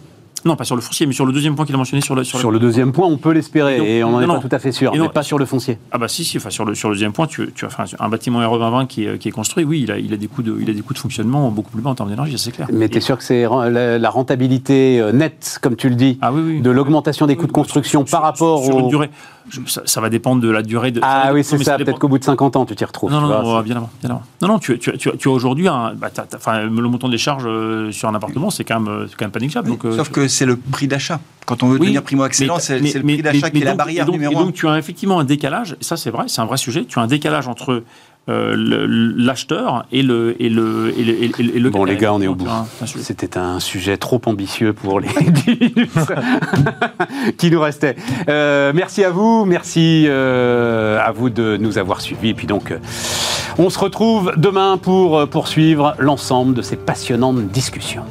Non, pas sur le foncier, mais sur le deuxième point qu'il a mentionné sur le. Sur, le, deuxième point, on peut l'espérer, et, on n'en est pas tout à fait sûr, mais pas sur le foncier. Ah bah si, si, enfin, sur, le, sur le deuxième point, tu, tu as enfin, un bâtiment RE 2020 qui est, qui est construit, oui, il a, il, a des coûts de, il a des coûts de fonctionnement beaucoup plus bas en termes d'énergie, c'est clair. Mais tu es sûr que c'est la, rentabilité euh, nette, comme tu le dis, ah de l'augmentation des coûts de construction par rapport sur, une durée ça, va dépendre de la durée de. Ah oui, c'est ça. Peut-être qu'au bout de 50 ans, tu t'y retrouves. Non, non, non, bien avant, bien avant. Non, non, tu, tu, tu, tu as aujourd'hui un. Bah, le montant des charges euh, sur un appartement, c'est quand, même, euh, quand même pas négligeable. donc, euh, sauf que c'est le prix d'achat. Quand on veut devenir primo-excellent, c'est le prix d'achat qui est la barrière numéro un. Et donc, tu as effectivement un décalage, ça c'est vrai, c'est un vrai sujet. Tu as un décalage entre euh, l'acheteur et le, et le, et le, et le Bon, les gars, on est au bout. C'était un sujet trop ambitieux pour les 10 minutes qui nous restaient. Euh, merci à vous, merci euh, à vous de nous avoir suivis. Et puis donc, on se retrouve demain pour poursuivre l'ensemble de ces passionnantes discussions.